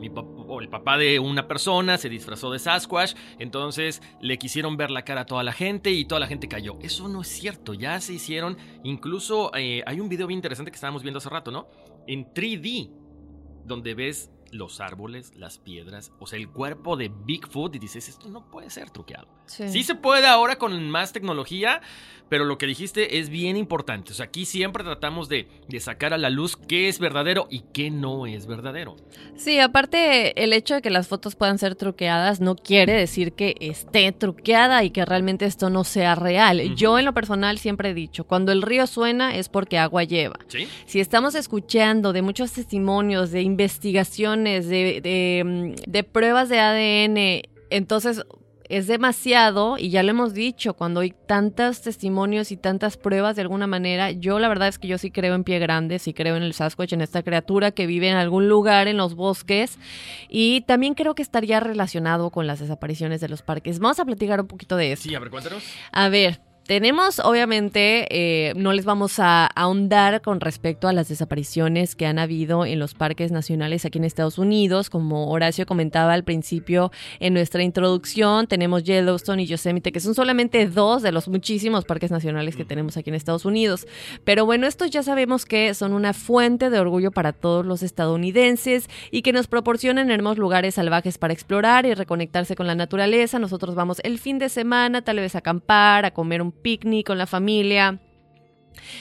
o el papá de una persona se disfrazó de Sasquatch, entonces le quisieron ver la cara a toda la gente y toda la gente cayó. Eso no es cierto, ya se hicieron, incluso eh, hay un video bien interesante que estábamos viendo hace rato, ¿no? En 3D donde ves los árboles, las piedras, o sea, el cuerpo de Bigfoot y dices, esto no puede ser truqueado. Sí. se puede ahora con más tecnología, pero lo que dijiste es bien importante. O sea, aquí siempre tratamos de, sacar a la luz qué es verdadero y qué no es verdadero. Sí, aparte el hecho de que las fotos puedan ser truqueadas no quiere decir que esté truqueada y que realmente esto no sea real. Yo en lo personal siempre he dicho, cuando el río suena es porque agua lleva. Si estamos escuchando de muchos testimonios, de de, de, de pruebas de ADN, entonces es demasiado y ya lo hemos dicho, cuando hay tantos testimonios y tantas pruebas de alguna manera, yo la verdad es que yo sí creo en pie grande, sí creo en el Sasquatch, en esta criatura que vive en algún lugar en los bosques y también creo que estaría relacionado con las desapariciones de los parques. Vamos a platicar un poquito de eso. Sí, a ver, cuéntanos. A ver, tenemos, obviamente, eh, no les vamos a ahondar con respecto a las desapariciones que han habido en los parques nacionales aquí en Estados Unidos. Como Horacio comentaba al principio en nuestra introducción, tenemos Yellowstone y Yosemite, que son solamente dos de los muchísimos parques nacionales que tenemos aquí en Estados Unidos. Pero bueno, estos ya sabemos que son una fuente de orgullo para todos los estadounidenses y que nos proporcionan hermosos lugares salvajes para explorar y reconectarse con la naturaleza. Nosotros vamos el fin de semana, tal vez a acampar, a comer un picnic con la familia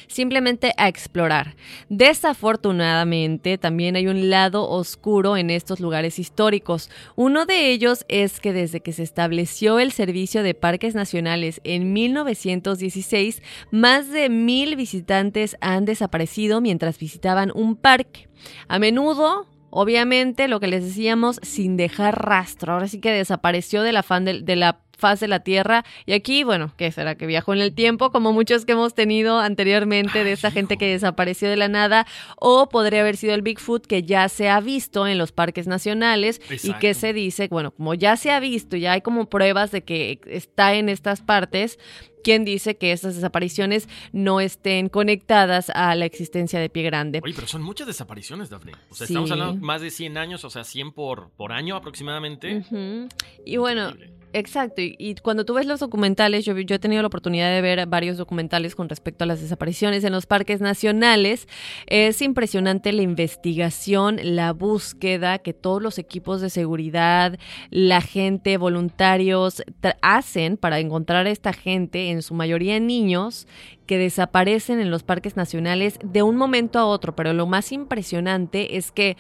simplemente a explorar. Desafortunadamente, también hay un lado oscuro en estos lugares históricos. Uno de ellos es que desde que se estableció el servicio de parques nacionales en 1916, más de mil visitantes han desaparecido mientras visitaban un parque. A menudo Obviamente, lo que les decíamos, sin dejar rastro. Ahora sí que desapareció de la, fan de la faz de la Tierra. Y aquí, bueno, ¿qué será? Que viajó en el tiempo, como muchos que hemos tenido anteriormente de esa gente que desapareció de la nada, o podría haber sido el Bigfoot que ya se ha visto en los parques nacionales y que se dice, bueno, como ya se ha visto, ya hay como pruebas de que está en estas partes, ¿Quién dice que estas desapariciones no estén conectadas a la existencia de Pie Grande? Oye, pero son muchas desapariciones, Daphne. O sea, estamos hablando más de 100 años, o sea, 100 por, por año aproximadamente. Y bueno, Exacto, y, cuando tú ves los documentales, yo, yo he tenido la oportunidad de ver varios documentales con respecto a las desapariciones en los parques nacionales, es impresionante la investigación, la búsqueda que todos los equipos de seguridad, la gente, voluntarios hacen para encontrar a esta gente, en su mayoría niños, que desaparecen en los parques nacionales de un momento a otro, pero lo más impresionante es que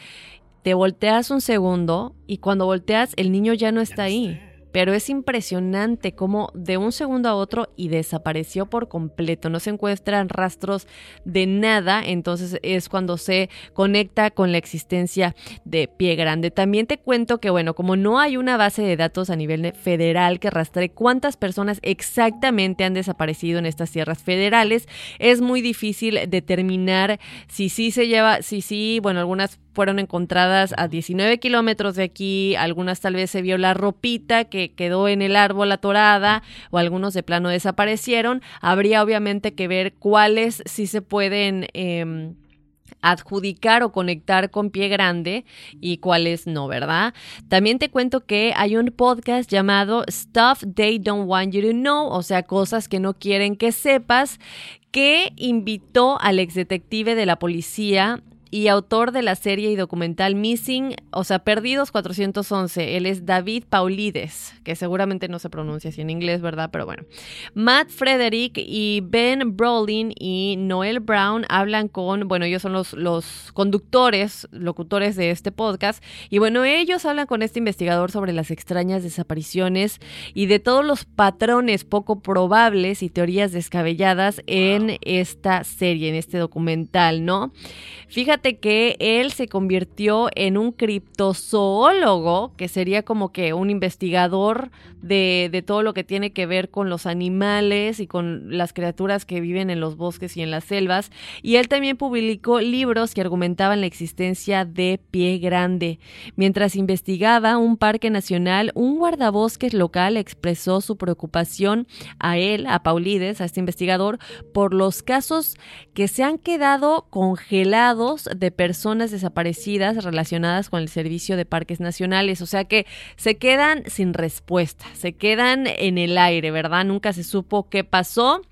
te volteas un segundo y cuando volteas el niño ya no está ahí pero es impresionante cómo de un segundo a otro y desapareció por completo, no se encuentran rastros de nada, entonces es cuando se conecta con la existencia de Pie Grande. También te cuento que bueno, como no hay una base de datos a nivel federal que rastre cuántas personas exactamente han desaparecido en estas tierras federales, es muy difícil determinar si sí se lleva, si sí, bueno, algunas fueron encontradas a 19 kilómetros de aquí, algunas tal vez se vio la ropita que quedó en el árbol atorada o algunos de plano desaparecieron. Habría obviamente que ver cuáles sí se pueden... Em, adjudicar o conectar con pie grande y cuáles no, ¿verdad? También te cuento que hay un podcast llamado Stuff They Don't Want You to Know, o sea, cosas que no quieren que sepas, que invitó al ex detective de la policía y autor de la serie y documental Missing, o sea, Perdidos 411. Él es David Paulides, que seguramente no se pronuncia así en inglés, ¿verdad? Pero bueno. Matt Frederick y Ben Brolin y Noel Brown hablan con, bueno, ellos son los, los conductores, locutores de este podcast. Y bueno, ellos hablan con este investigador sobre las extrañas desapariciones y de todos los patrones poco probables y teorías descabelladas en esta serie, en este documental, ¿no? Fíjate que él se convirtió en un criptozoólogo, que sería como que un investigador de, de, todo lo que tiene que ver con los animales y con las criaturas que viven en los bosques y en las selvas. Y él también publicó libros que argumentaban la existencia de pie grande. Mientras investigaba un parque nacional, un guardabosques local expresó su preocupación a él, a Paulides, a este investigador, por los casos que se han quedado congelados de personas desaparecidas relacionadas con el servicio de parques nacionales. O sea que se quedan sin respuesta, se quedan en el aire, ¿verdad? Nunca se supo qué pasó.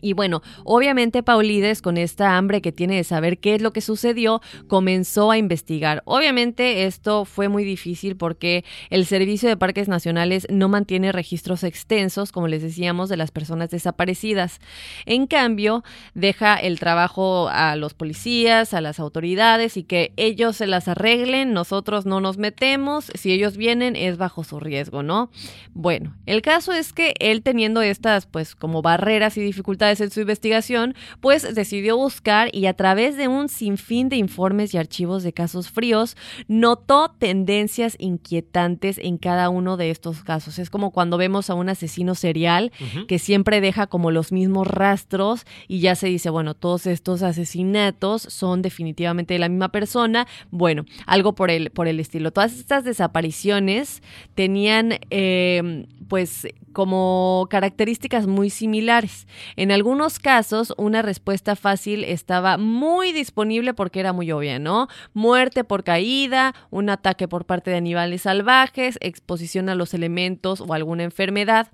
Y bueno, obviamente Paulides, con esta hambre que tiene de saber qué es lo que sucedió, comenzó a investigar. Obviamente esto fue muy difícil porque el Servicio de Parques Nacionales no mantiene registros extensos, como les decíamos, de las personas desaparecidas. En cambio, deja el trabajo a los policías, a las autoridades y que ellos se las arreglen, nosotros no nos metemos, si ellos vienen es bajo su riesgo, ¿no? Bueno, el caso es que él teniendo estas pues como barreras y dificultades, en su investigación, pues decidió buscar y a través de un sinfín de informes y archivos de casos fríos, notó tendencias inquietantes en cada uno de estos casos. Es como cuando vemos a un asesino serial que siempre deja como los mismos rastros y ya se dice, bueno, todos estos asesinatos son definitivamente de la misma persona. Bueno, algo por el, por el estilo. Todas estas desapariciones tenían eh, pues como características muy similares. En algunos casos, una respuesta fácil estaba muy disponible porque era muy obvia, ¿no? Muerte por caída, un ataque por parte de animales salvajes, exposición a los elementos o alguna enfermedad.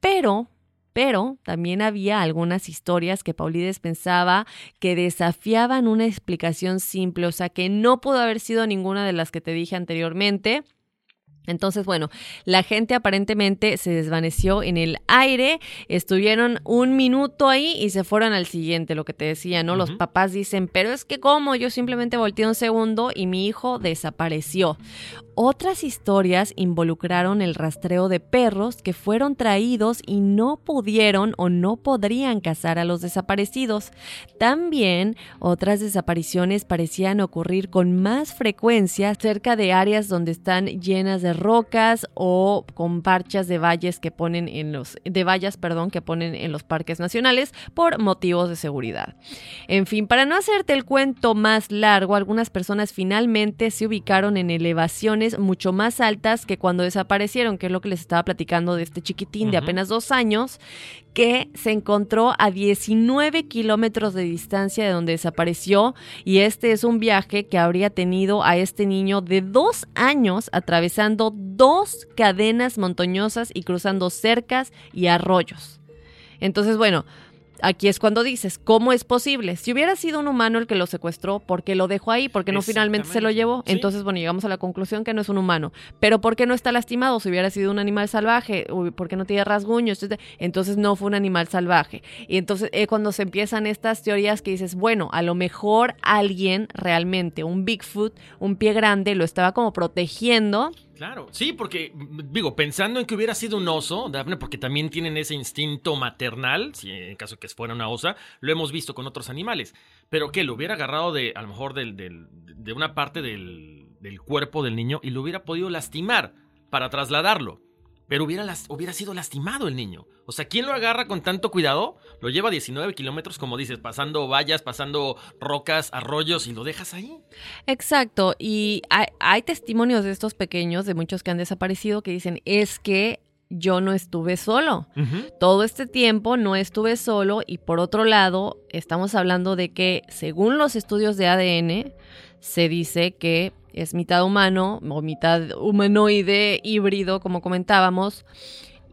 Pero pero también había algunas historias que Paulides pensaba que desafiaban una explicación simple, o sea, que no pudo haber sido ninguna de las que te dije anteriormente entonces, bueno, la gente aparentemente se desvaneció en el aire, estuvieron un minuto ahí y se fueron al siguiente, lo que te decía, ¿no? Los papás dicen, pero es que como yo simplemente volteé un segundo y mi hijo desapareció. Otras historias involucraron el rastreo de perros que fueron traídos y no pudieron o no podrían cazar a los desaparecidos. También otras desapariciones parecían ocurrir con más frecuencia cerca de áreas donde están llenas de rocas o con parchas de valles que ponen en los de vallas, perdón, que ponen en los parques nacionales por motivos de seguridad. En fin, para no hacerte el cuento más largo, algunas personas finalmente se ubicaron en elevaciones mucho más altas que cuando desaparecieron, que es lo que les estaba platicando de este chiquitín de apenas dos años, que se encontró a 19 kilómetros de distancia de donde desapareció y este es un viaje que habría tenido a este niño de dos años atravesando dos cadenas montañosas y cruzando cercas y arroyos. Entonces, bueno, Aquí es cuando dices, ¿cómo es posible? Si hubiera sido un humano el que lo secuestró, ¿por qué lo dejó ahí? ¿Por qué no finalmente se lo llevó? Entonces, bueno, llegamos a la conclusión que no es un humano. Pero ¿por qué no está lastimado? Si hubiera sido un animal salvaje, ¿por qué no tiene rasguños? Entonces no fue un animal salvaje. Y entonces es cuando se empiezan estas teorías que dices, bueno, a lo mejor alguien realmente, un Bigfoot, un pie grande, lo estaba como protegiendo Claro, sí, porque digo, pensando en que hubiera sido un oso, Daphne, porque también tienen ese instinto maternal, si en caso que fuera una osa, lo hemos visto con otros animales, pero que lo hubiera agarrado de, a lo mejor del, de una parte del, del cuerpo del niño y lo hubiera podido lastimar para trasladarlo pero hubiera, las, hubiera sido lastimado el niño. O sea, ¿quién lo agarra con tanto cuidado? Lo lleva a 19 kilómetros, como dices, pasando vallas, pasando rocas, arroyos y lo dejas ahí. Exacto, y hay, hay testimonios de estos pequeños, de muchos que han desaparecido, que dicen, es que yo no estuve solo. Todo este tiempo no estuve solo y por otro lado, estamos hablando de que según los estudios de ADN, se dice que es mitad humano o mitad humanoide híbrido, como comentábamos,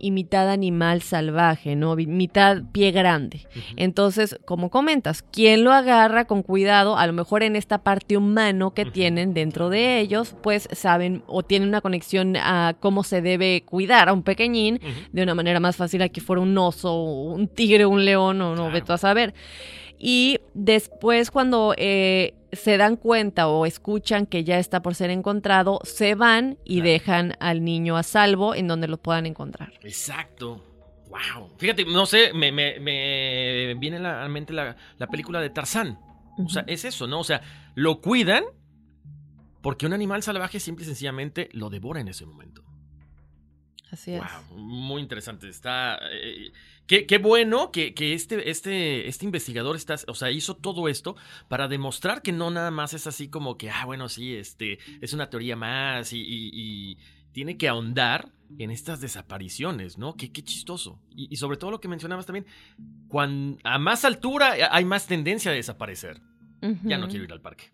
y mitad animal salvaje, ¿no? Mitad pie grande. Entonces, como comentas, ¿quién lo agarra con cuidado? A lo mejor en esta parte humano que tienen dentro de ellos, pues saben o tienen una conexión a cómo se debe cuidar a un pequeñín de una manera más fácil a que fuera un oso, un tigre, un león o no, veto a saber. Y después cuando eh, se dan cuenta o escuchan que ya está por ser encontrado, se van y dejan al niño a salvo en donde lo puedan encontrar. Exacto. Wow. Fíjate, no sé, me, viene a la mente la, película de Tarzán. O sea, es eso, ¿no? O sea, lo cuidan porque un animal salvaje simple y sencillamente lo devora en ese momento. Así es. Wow, muy interesante. Está. Eh, Qué, bueno que, este, este, este investigador está, o sea, hizo todo esto para demostrar que no nada más es así como que, ah, bueno, sí, este, es una teoría más y, tiene que ahondar en estas desapariciones, ¿no? Qué, qué chistoso. Y, sobre todo lo que mencionabas también, cuando, a más altura hay más tendencia a desaparecer. Ya no quiero ir al parque.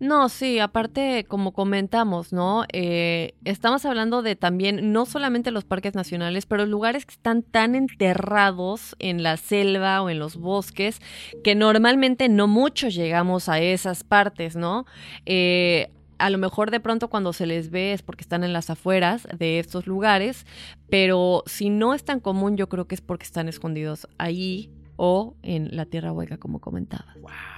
No, sí, aparte, como comentamos, ¿no? Eh, estamos hablando de también, no solamente los parques nacionales, pero lugares que están tan enterrados en la selva o en los bosques, que normalmente no muchos llegamos a esas partes, ¿no? Eh, a lo mejor de pronto cuando se les ve es porque están en las afueras de estos lugares, pero si no es tan común, yo creo que es porque están escondidos ahí o en la tierra hueca, como comentaba. Wow.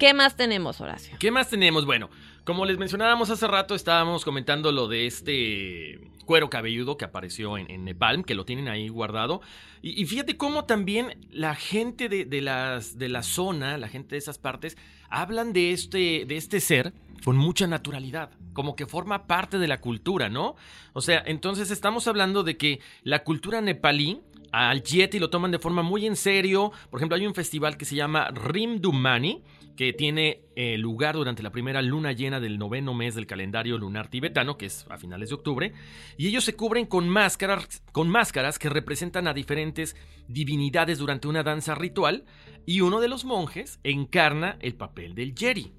¿Qué más tenemos, Horacio? ¿Qué más tenemos? Bueno, como les mencionábamos hace rato, estábamos comentando lo de este cuero cabelludo que apareció en, Nepal, que lo tienen ahí guardado. Y, fíjate cómo también la gente de, las, de la zona, la gente de esas partes, hablan de este, de este ser con mucha naturalidad, como que forma parte de la cultura, ¿no? O sea, entonces estamos hablando de que la cultura nepalí al Yeti lo toman de forma muy en serio. Por ejemplo, hay un festival que se llama Rimdumani, que tiene eh, lugar durante la primera luna llena del noveno mes del calendario lunar tibetano, que es a finales de octubre, y ellos se cubren con máscaras, con máscaras que representan a diferentes divinidades durante una danza ritual, y uno de los monjes encarna el papel del Yeri.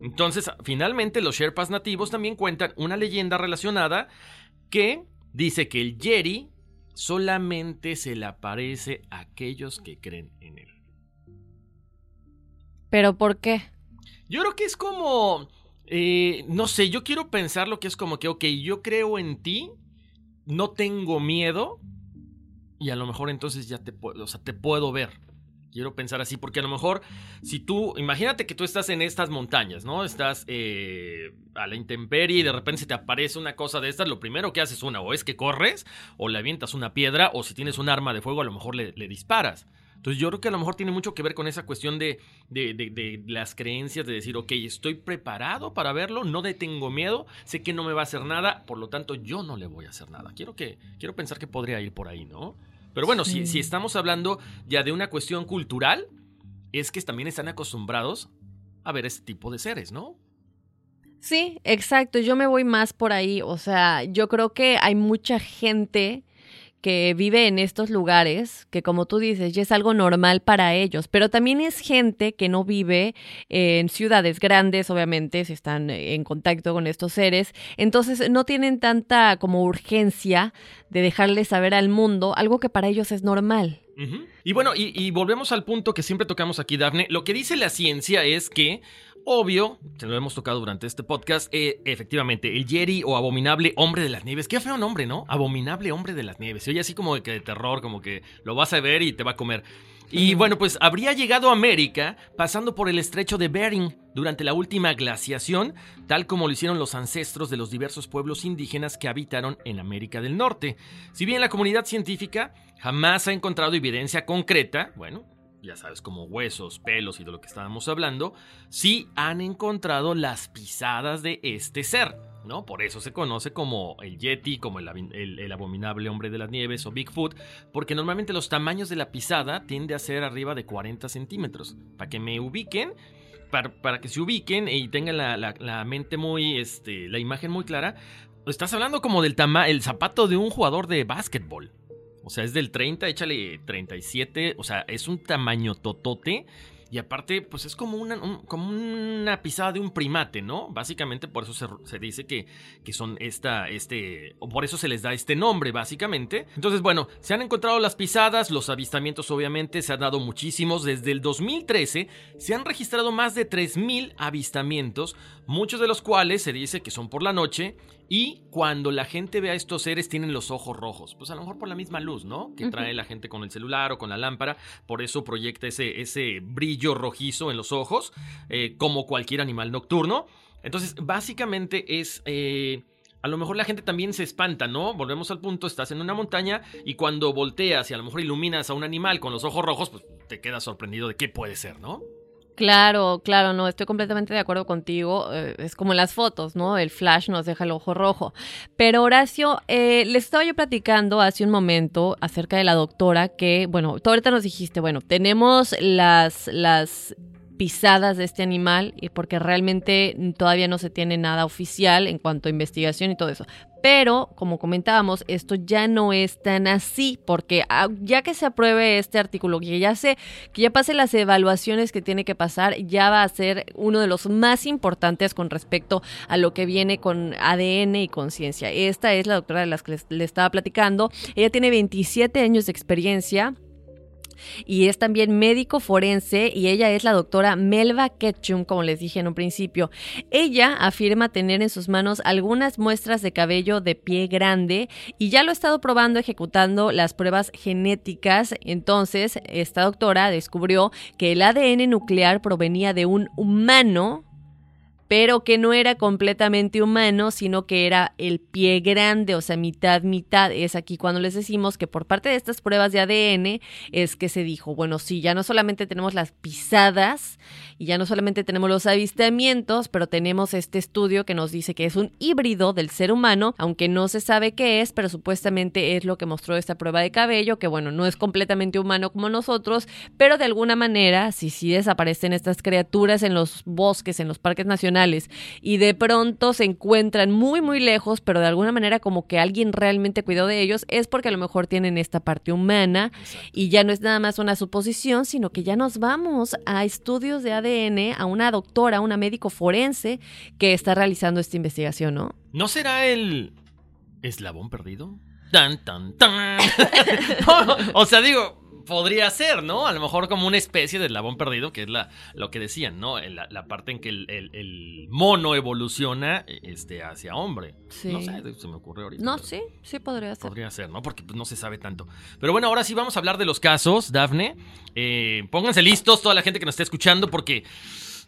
Entonces, finalmente, los Sherpas nativos también cuentan una leyenda relacionada que dice que el Yeri solamente se le aparece a aquellos que creen en él. ¿Pero por qué? Yo creo que es como... Eh, no sé, yo quiero pensar lo que es como que, ok, yo creo en ti, no tengo miedo, y a lo mejor entonces ya te puedo, o sea, te puedo ver. Quiero pensar así, porque a lo mejor, si tú, imagínate que tú estás en estas montañas, ¿no? Estás eh, a la intemperie y de repente se te aparece una cosa de estas, lo primero que haces una, o es que corres, o le avientas una piedra, o si tienes un arma de fuego, a lo mejor le disparas. Entonces yo creo que a lo mejor tiene mucho que ver con esa cuestión de, de, las creencias, de decir, ok, estoy preparado para verlo, no tengo miedo, sé que no me va a hacer nada, por lo tanto yo no le voy a hacer nada. Quiero, que, quiero pensar que podría ir por ahí, ¿no? Pero bueno, si, si estamos hablando ya de una cuestión cultural, es que también están acostumbrados a ver este tipo de seres, ¿no? Sí, exacto. Yo me voy más por ahí. O sea, yo creo que hay mucha gente que vive en estos lugares, que como tú dices, ya es algo normal para ellos, pero también es gente que no vive en ciudades grandes, obviamente, si están en contacto con estos seres, entonces no tienen tanta como urgencia de dejarles saber al mundo algo que para ellos es normal. Y bueno, y, volvemos al punto que siempre tocamos aquí, Dafne. Lo que dice la ciencia es que Obvio, se lo hemos tocado durante este podcast, eh, efectivamente, el Jerry o abominable hombre de las nieves. Qué feo nombre, ¿no? Abominable hombre de las nieves. Se oye así como que de terror, como que lo vas a ver y te va a comer. Y bueno, pues habría llegado a América pasando por el estrecho de Bering durante la última glaciación, tal como lo hicieron los ancestros de los diversos pueblos indígenas que habitaron en América del Norte. Si bien la comunidad científica jamás ha encontrado evidencia concreta, bueno, ya sabes, como huesos, pelos y de lo que estábamos hablando, sí han encontrado las pisadas de este ser, ¿no? Por eso se conoce como el Yeti, como el, abominable hombre de las nieves o Bigfoot, porque normalmente los tamaños de la pisada tienden a ser arriba de 40 centímetros. Para que me ubiquen, para, que se ubiquen y tengan la, mente muy, este, la imagen muy clara, estás hablando como del tamaño, el zapato de un jugador de básquetbol. O sea, es del 30, échale 37, o sea, es un tamaño totote. Y aparte, pues es como una, como una pisada de un primate, ¿no? Básicamente por eso se, dice que, que, son esta, este, o por eso se les da este nombre, básicamente. Entonces, bueno, se han encontrado las pisadas, los avistamientos obviamente se han dado muchísimos. Desde el 2013 se han registrado más de 3.000 avistamientos, muchos de los cuales se dice que son por la noche y cuando la gente ve a estos seres tienen los ojos rojos, pues a lo mejor por la misma luz, ¿no? Que trae la gente con el celular o con la lámpara, por eso proyecta ese, ese brillo rojizo en los ojos, eh, como cualquier animal nocturno. Entonces, básicamente es... Eh, a lo mejor la gente también se espanta, ¿no? Volvemos al punto, estás en una montaña y cuando volteas y a lo mejor iluminas a un animal con los ojos rojos, pues te quedas sorprendido de qué puede ser, ¿no? Claro, claro, no, estoy completamente de acuerdo contigo. Eh, es como en las fotos, ¿no? El flash nos deja el ojo rojo. Pero Horacio, eh, les estaba yo platicando hace un momento acerca de la doctora que, bueno, tú ahorita nos dijiste, bueno, tenemos las, las pisadas de este animal y porque realmente todavía no se tiene nada oficial en cuanto a investigación y todo eso. Pero, como comentábamos, esto ya no es tan así, porque ah, ya que se apruebe este artículo, que ya se, que ya pase las evaluaciones que tiene que pasar, ya va a ser uno de los más importantes con respecto a lo que viene con ADN y conciencia. Esta es la doctora de las que le estaba platicando. Ella tiene 27 años de experiencia y es también médico forense y ella es la doctora Melva Ketchum, como les dije en un principio. Ella afirma tener en sus manos algunas muestras de cabello de pie grande y ya lo ha estado probando ejecutando las pruebas genéticas. Entonces, esta doctora descubrió que el ADN nuclear provenía de un humano pero que no era completamente humano, sino que era el pie grande, o sea, mitad, mitad. Es aquí cuando les decimos que por parte de estas pruebas de ADN es que se dijo, bueno, sí, ya no solamente tenemos las pisadas y ya no solamente tenemos los avistamientos, pero tenemos este estudio que nos dice que es un híbrido del ser humano, aunque no se sabe qué es, pero supuestamente es lo que mostró esta prueba de cabello, que bueno, no es completamente humano como nosotros, pero de alguna manera, si sí desaparecen estas criaturas en los bosques, en los parques nacionales, y de pronto se encuentran muy muy lejos, pero de alguna manera como que alguien realmente cuidó de ellos, es porque a lo mejor tienen esta parte humana y ya no es nada más una suposición, sino que ya nos vamos a estudios de ADN, a una doctora, una médico forense que está realizando esta investigación, ¿no? ¿No será el eslabón perdido? Tan, tan, tan. o sea, digo, podría ser, ¿no? A lo mejor como una especie de eslabón perdido, que es la, lo que decían, ¿no? La, parte en que el, mono evoluciona este, hacia hombre. Sí. No sé, se me ocurre ahorita. No, sí, sí podría ser. Podría ser, ¿no? Porque pues, no se sabe tanto. Pero bueno, ahora sí vamos a hablar de los casos, Dafne. Eh, pónganse listos, toda la gente que nos está escuchando, porque...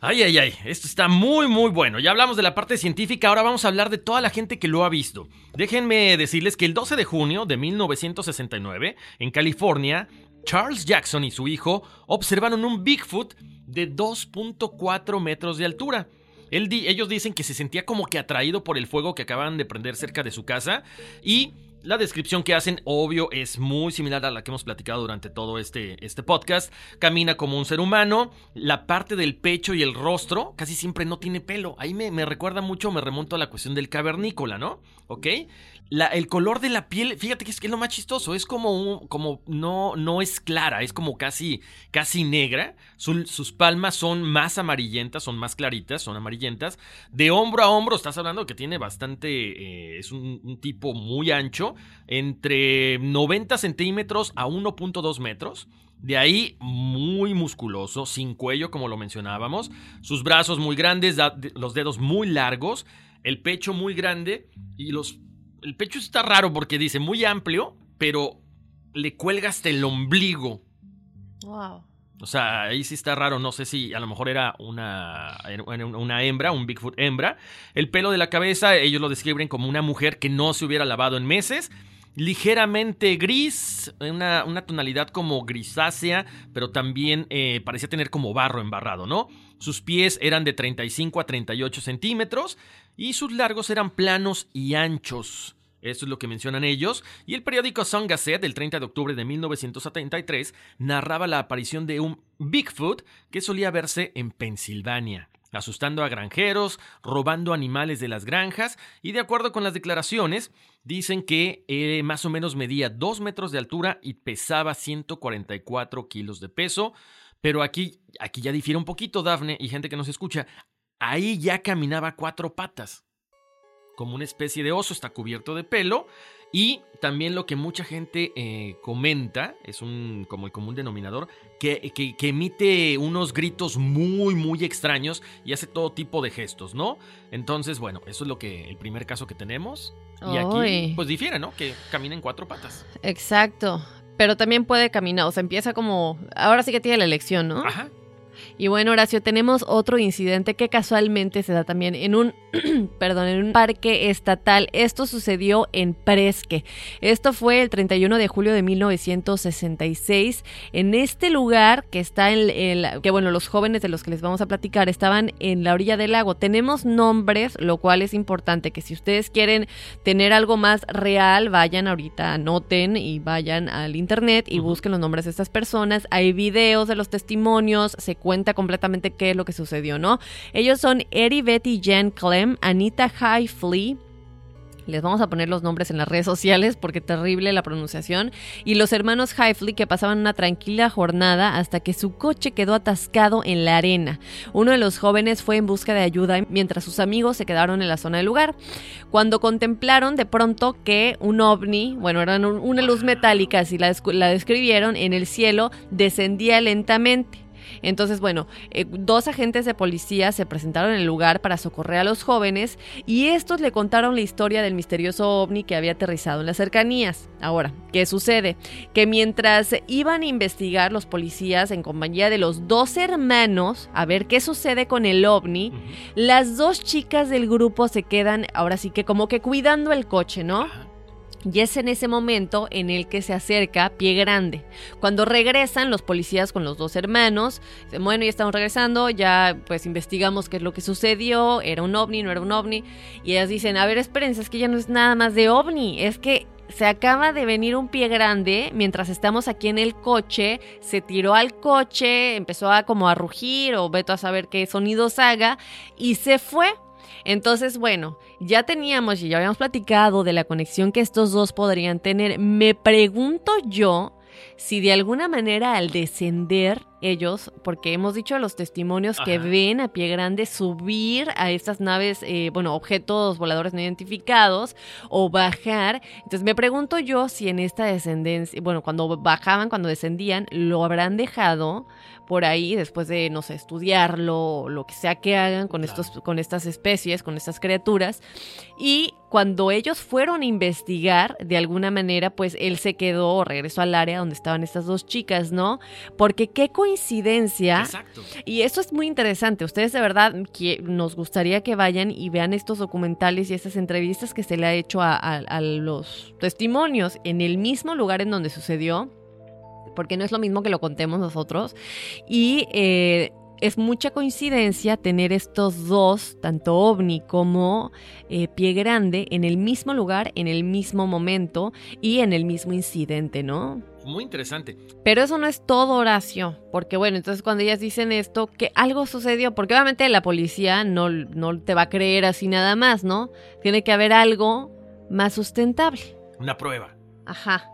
Ay, ay, ay, esto está muy, muy bueno. Ya hablamos de la parte científica, ahora vamos a hablar de toda la gente que lo ha visto. Déjenme decirles que el 12 de junio de 1969, en California, Charles Jackson y su hijo observaron un Bigfoot de 2.4 metros de altura. ellos dicen que se sentía como que atraído por el fuego que acaban de prender cerca de su casa y la descripción que hacen, obvio, es muy similar a la que hemos platicado durante todo este, este podcast. Camina como un ser humano. La parte del pecho y el rostro casi siempre no tiene pelo. Ahí me, me recuerda mucho, me remonto a la cuestión del cavernícola, ¿no? ¿Ok? el color de la piel, fíjate que es, es lo más chistoso, es como, como no, no es clara, es como casi, casi negra. sus palmas son más amarillentas, son más claritas, son amarillentas. De hombro a hombro, estás hablando que tiene bastante, eh, es un, tipo muy ancho, entre 90 centímetros a 1.2 metros. De ahí muy musculoso, sin cuello como lo mencionábamos, sus brazos muy grandes, los dedos muy largos, el pecho muy grande y los el pecho está raro porque dice muy amplio, pero le cuelga hasta el ombligo. Wow. O sea, ahí sí está raro. No sé si a lo mejor era una, una hembra, un Bigfoot hembra. El pelo de la cabeza, ellos lo describen como una mujer que no se hubiera lavado en meses. Ligeramente gris, una, una tonalidad como grisácea, pero también eh, parecía tener como barro embarrado, ¿no? Sus pies eran de 35 a 38 centímetros y sus largos eran planos y anchos. Eso es lo que mencionan ellos. Y el periódico Sun Gazette, del 30 de octubre de 1973, narraba la aparición de un Bigfoot que solía verse en Pensilvania. asustando a granjeros, robando animales de las granjas y de acuerdo con las declaraciones, dicen que eh, más o menos medía 2 metros de altura y pesaba 144 kilos de peso. Pero aquí, aquí ya difiere un poquito, Dafne, y gente que nos escucha. Ahí ya caminaba cuatro patas. Como una especie de oso, está cubierto de pelo. Y también lo que mucha gente eh, comenta, es un como el común denominador, que, que, emite unos gritos muy, muy extraños y hace todo tipo de gestos, ¿no? Entonces, bueno, eso es lo que, el primer caso que tenemos. Y aquí, pues difiere, ¿no? Que camina en cuatro patas. Exacto. Pero también puede caminar, o sea, empieza como, ahora sí que tiene la elección, ¿no? Ajá. Y bueno, Horacio, tenemos otro incidente que casualmente se da también en un, perdón, en un parque estatal. Esto sucedió en Presque. Esto fue el 31 de julio de 1966. En este lugar que está en el, que bueno, los jóvenes de los que les vamos a platicar estaban en la orilla del lago. Tenemos nombres, lo cual es importante que si ustedes quieren tener algo más real, vayan ahorita, anoten y vayan al internet y busquen los nombres de estas personas. Hay videos de los testimonios, se cuenta completamente qué es lo que sucedió, ¿no? Ellos son Eddie, Betty, Jen Clem, Anita Highflea, les vamos a poner los nombres en las redes sociales porque terrible la pronunciación. Y los hermanos Hifley que pasaban una tranquila jornada hasta que su coche quedó atascado en la arena. Uno de los jóvenes fue en busca de ayuda mientras sus amigos se quedaron en la zona del lugar. Cuando contemplaron de pronto que un ovni, bueno, era una luz metálica, así la describieron, en el cielo descendía lentamente. Entonces, bueno, eh, dos agentes de policía se presentaron en el lugar para socorrer a los jóvenes y estos le contaron la historia del misterioso ovni que había aterrizado en las cercanías. Ahora, ¿qué sucede? Que mientras iban a investigar los policías en compañía de los dos hermanos a ver qué sucede con el ovni, las dos chicas del grupo se quedan ahora sí que como que cuidando el coche, ¿no? Y es en ese momento en el que se acerca Pie Grande. Cuando regresan los policías con los dos hermanos, dicen, bueno, ya estamos regresando, ya pues investigamos qué es lo que sucedió, era un ovni, no era un ovni. Y ellas dicen, a ver, espérense, es que ya no es nada más de ovni, es que se acaba de venir un pie grande mientras estamos aquí en el coche, se tiró al coche, empezó a como a rugir o veto a saber qué sonidos haga y se fue. Entonces, bueno, ya teníamos y ya habíamos platicado de la conexión que estos dos podrían tener. Me pregunto yo si de alguna manera al descender ellos, porque hemos dicho a los testimonios que ven a pie grande subir a estas naves, eh, bueno, objetos voladores no identificados o bajar. Entonces me pregunto yo si en esta descendencia, bueno, cuando bajaban, cuando descendían, lo habrán dejado por ahí después de, no sé, estudiarlo, lo que sea que hagan con, estos, con estas especies, con estas criaturas. Y cuando ellos fueron a investigar, de alguna manera, pues él se quedó o regresó al área donde estaban estas dos chicas, ¿no? Porque qué coincidencia. Exacto. Y eso es muy interesante. Ustedes de verdad que nos gustaría que vayan y vean estos documentales y estas entrevistas que se le ha hecho a, a los testimonios en el mismo lugar en donde sucedió porque no es lo mismo que lo contemos nosotros. Y eh, es mucha coincidencia tener estos dos, tanto ovni como eh, pie grande, en el mismo lugar, en el mismo momento y en el mismo incidente, ¿no? Muy interesante. Pero eso no es todo, Horacio, porque bueno, entonces cuando ellas dicen esto, que algo sucedió, porque obviamente la policía no, no te va a creer así nada más, ¿no? Tiene que haber algo más sustentable. Una prueba. Ajá.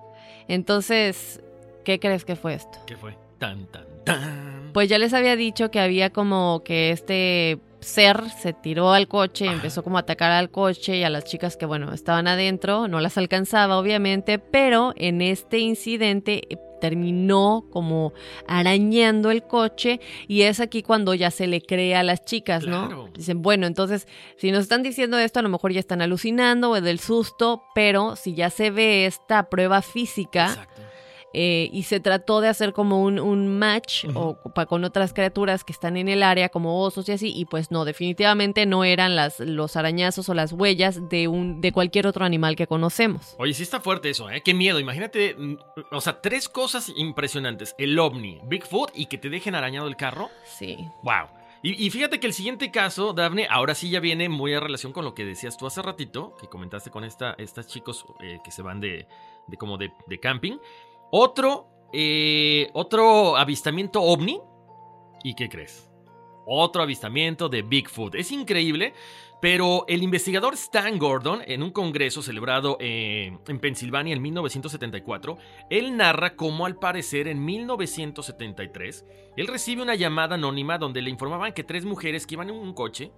Entonces, ¿Qué crees que fue esto? ¿Qué fue? Tan, tan, tan. Pues ya les había dicho que había como que este ser se tiró al coche, empezó como a atacar al coche y a las chicas que, bueno, estaban adentro, no las alcanzaba obviamente, pero en este incidente eh, terminó como arañando el coche y es aquí cuando ya se le cree a las chicas, ¿no? Dicen, bueno, entonces, si nos están diciendo esto, a lo mejor ya están alucinando o del susto, pero si ya se ve esta prueba física, Exacto eh, y se trató de hacer como un, match o, con otras criaturas que están en el área como osos y así y pues no, definitivamente no eran las, los arañazos o las huellas de, un, de cualquier otro animal que conocemos. Oye, sí está fuerte eso, ¿eh? Qué miedo, imagínate, mm, o sea, tres cosas impresionantes, el ovni, Bigfoot y que te dejen arañado el carro. Sí. Wow. Y, fíjate que el siguiente caso, Daphne, ahora sí ya viene muy a relación con lo que decías tú hace ratito, que comentaste con esta, estas chicos eh, que se van de, de como de, de, camping. Otro, eh, otro avistamiento ovni. ¿Y qué crees? otro avistamiento de Bigfoot. Es increíble, pero el investigador Stan Gordon, en un congreso celebrado eh, en Pensilvania en 1974, él narra cómo al parecer en 1973, él recibe una llamada anónima donde le informaban que tres mujeres que iban en un coche,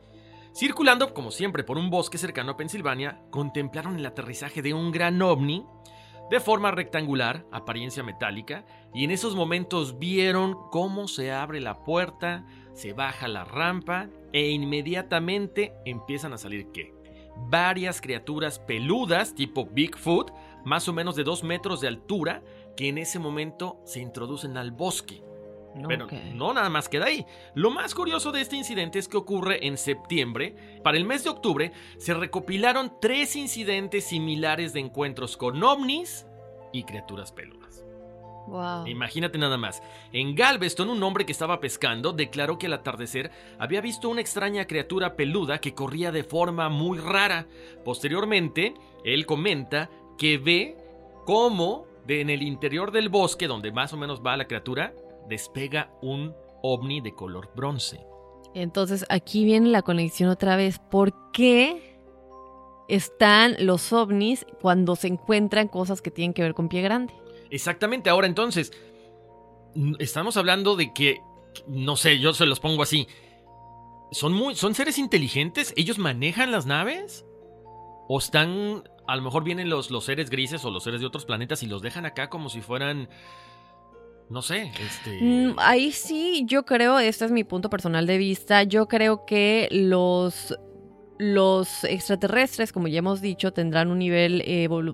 circulando como siempre por un bosque cercano a Pensilvania, contemplaron el aterrizaje de un gran ovni de forma rectangular, apariencia metálica, y en esos momentos vieron cómo se abre la puerta, se baja la rampa e inmediatamente empiezan a salir qué? Varias criaturas peludas tipo Bigfoot, más o menos de dos metros de altura, que en ese momento se introducen al bosque. Pero no nada más queda ahí. Lo más curioso de este incidente es que ocurre en septiembre. Para el mes de octubre se recopilaron tres incidentes similares de encuentros con ovnis y criaturas peludas. Imagínate nada más. En Galveston, un hombre que estaba pescando declaró que al atardecer había visto una extraña criatura peluda que corría de forma muy rara. Posteriormente, él comenta que ve cómo en el interior del bosque, donde más o menos va la criatura, despega un ovni de color bronce. Entonces aquí viene la conexión otra vez. ¿Por qué están los ovnis cuando se encuentran cosas que tienen que ver con pie grande? Exactamente, ahora entonces, estamos hablando de que, no sé, yo se los pongo así. ¿Son, muy, ¿Son seres inteligentes? ¿Ellos manejan las naves? ¿O están, a lo mejor vienen los, los seres grises o los seres de otros planetas y los dejan acá como si fueran no sé, este... Mm, ahí sí, yo creo, este es mi punto personal de vista, yo creo que los los extraterrestres, como ya hemos dicho, tendrán un nivel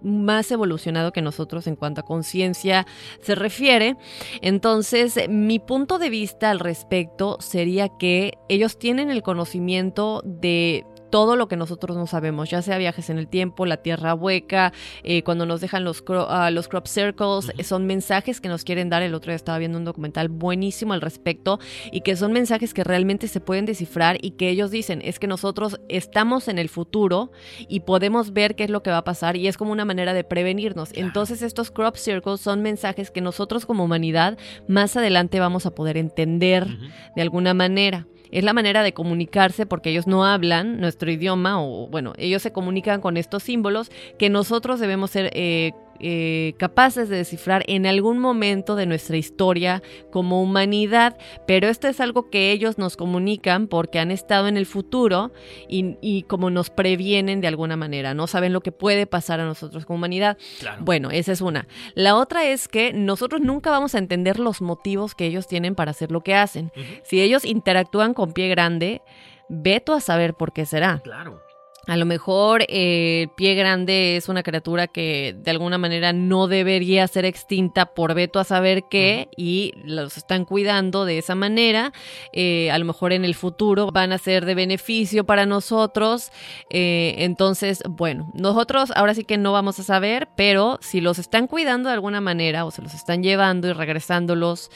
más evolucionado que nosotros en cuanto a conciencia se refiere. Entonces, mi punto de vista al respecto sería que ellos tienen el conocimiento de todo lo que nosotros no sabemos, ya sea viajes en el tiempo, la tierra hueca, eh, cuando nos dejan los, ah, los crop circles, son mensajes que nos quieren dar. El otro día estaba viendo un documental buenísimo al respecto y que son mensajes que realmente se pueden descifrar y que ellos dicen es que nosotros estamos en el futuro y podemos ver qué es lo que va a pasar y es como una manera de prevenirnos. Entonces estos crop circles son mensajes que nosotros como humanidad más adelante vamos a poder entender de alguna manera es la manera de comunicarse porque ellos no hablan nuestro idioma o bueno, ellos se comunican con estos símbolos que nosotros debemos ser eh, eh, capaces de descifrar en algún momento de nuestra historia como humanidad, pero esto es algo que ellos nos comunican porque han estado en el futuro y, como nos previenen de alguna manera, no saben lo que puede pasar a nosotros como humanidad. Bueno, esa es una. La otra es que nosotros nunca vamos a entender los motivos que ellos tienen para hacer lo que hacen. Si ellos interactúan con pie grande, veto a saber por qué será. Claro. A lo mejor eh, el pie grande es una criatura que de alguna manera no debería ser extinta por veto a saber qué y los están cuidando de esa manera. Eh, a lo mejor en el futuro van a ser de beneficio para nosotros. Eh, entonces, bueno, nosotros ahora sí que no vamos a saber, pero si los están cuidando de alguna manera o se los están llevando y regresándolos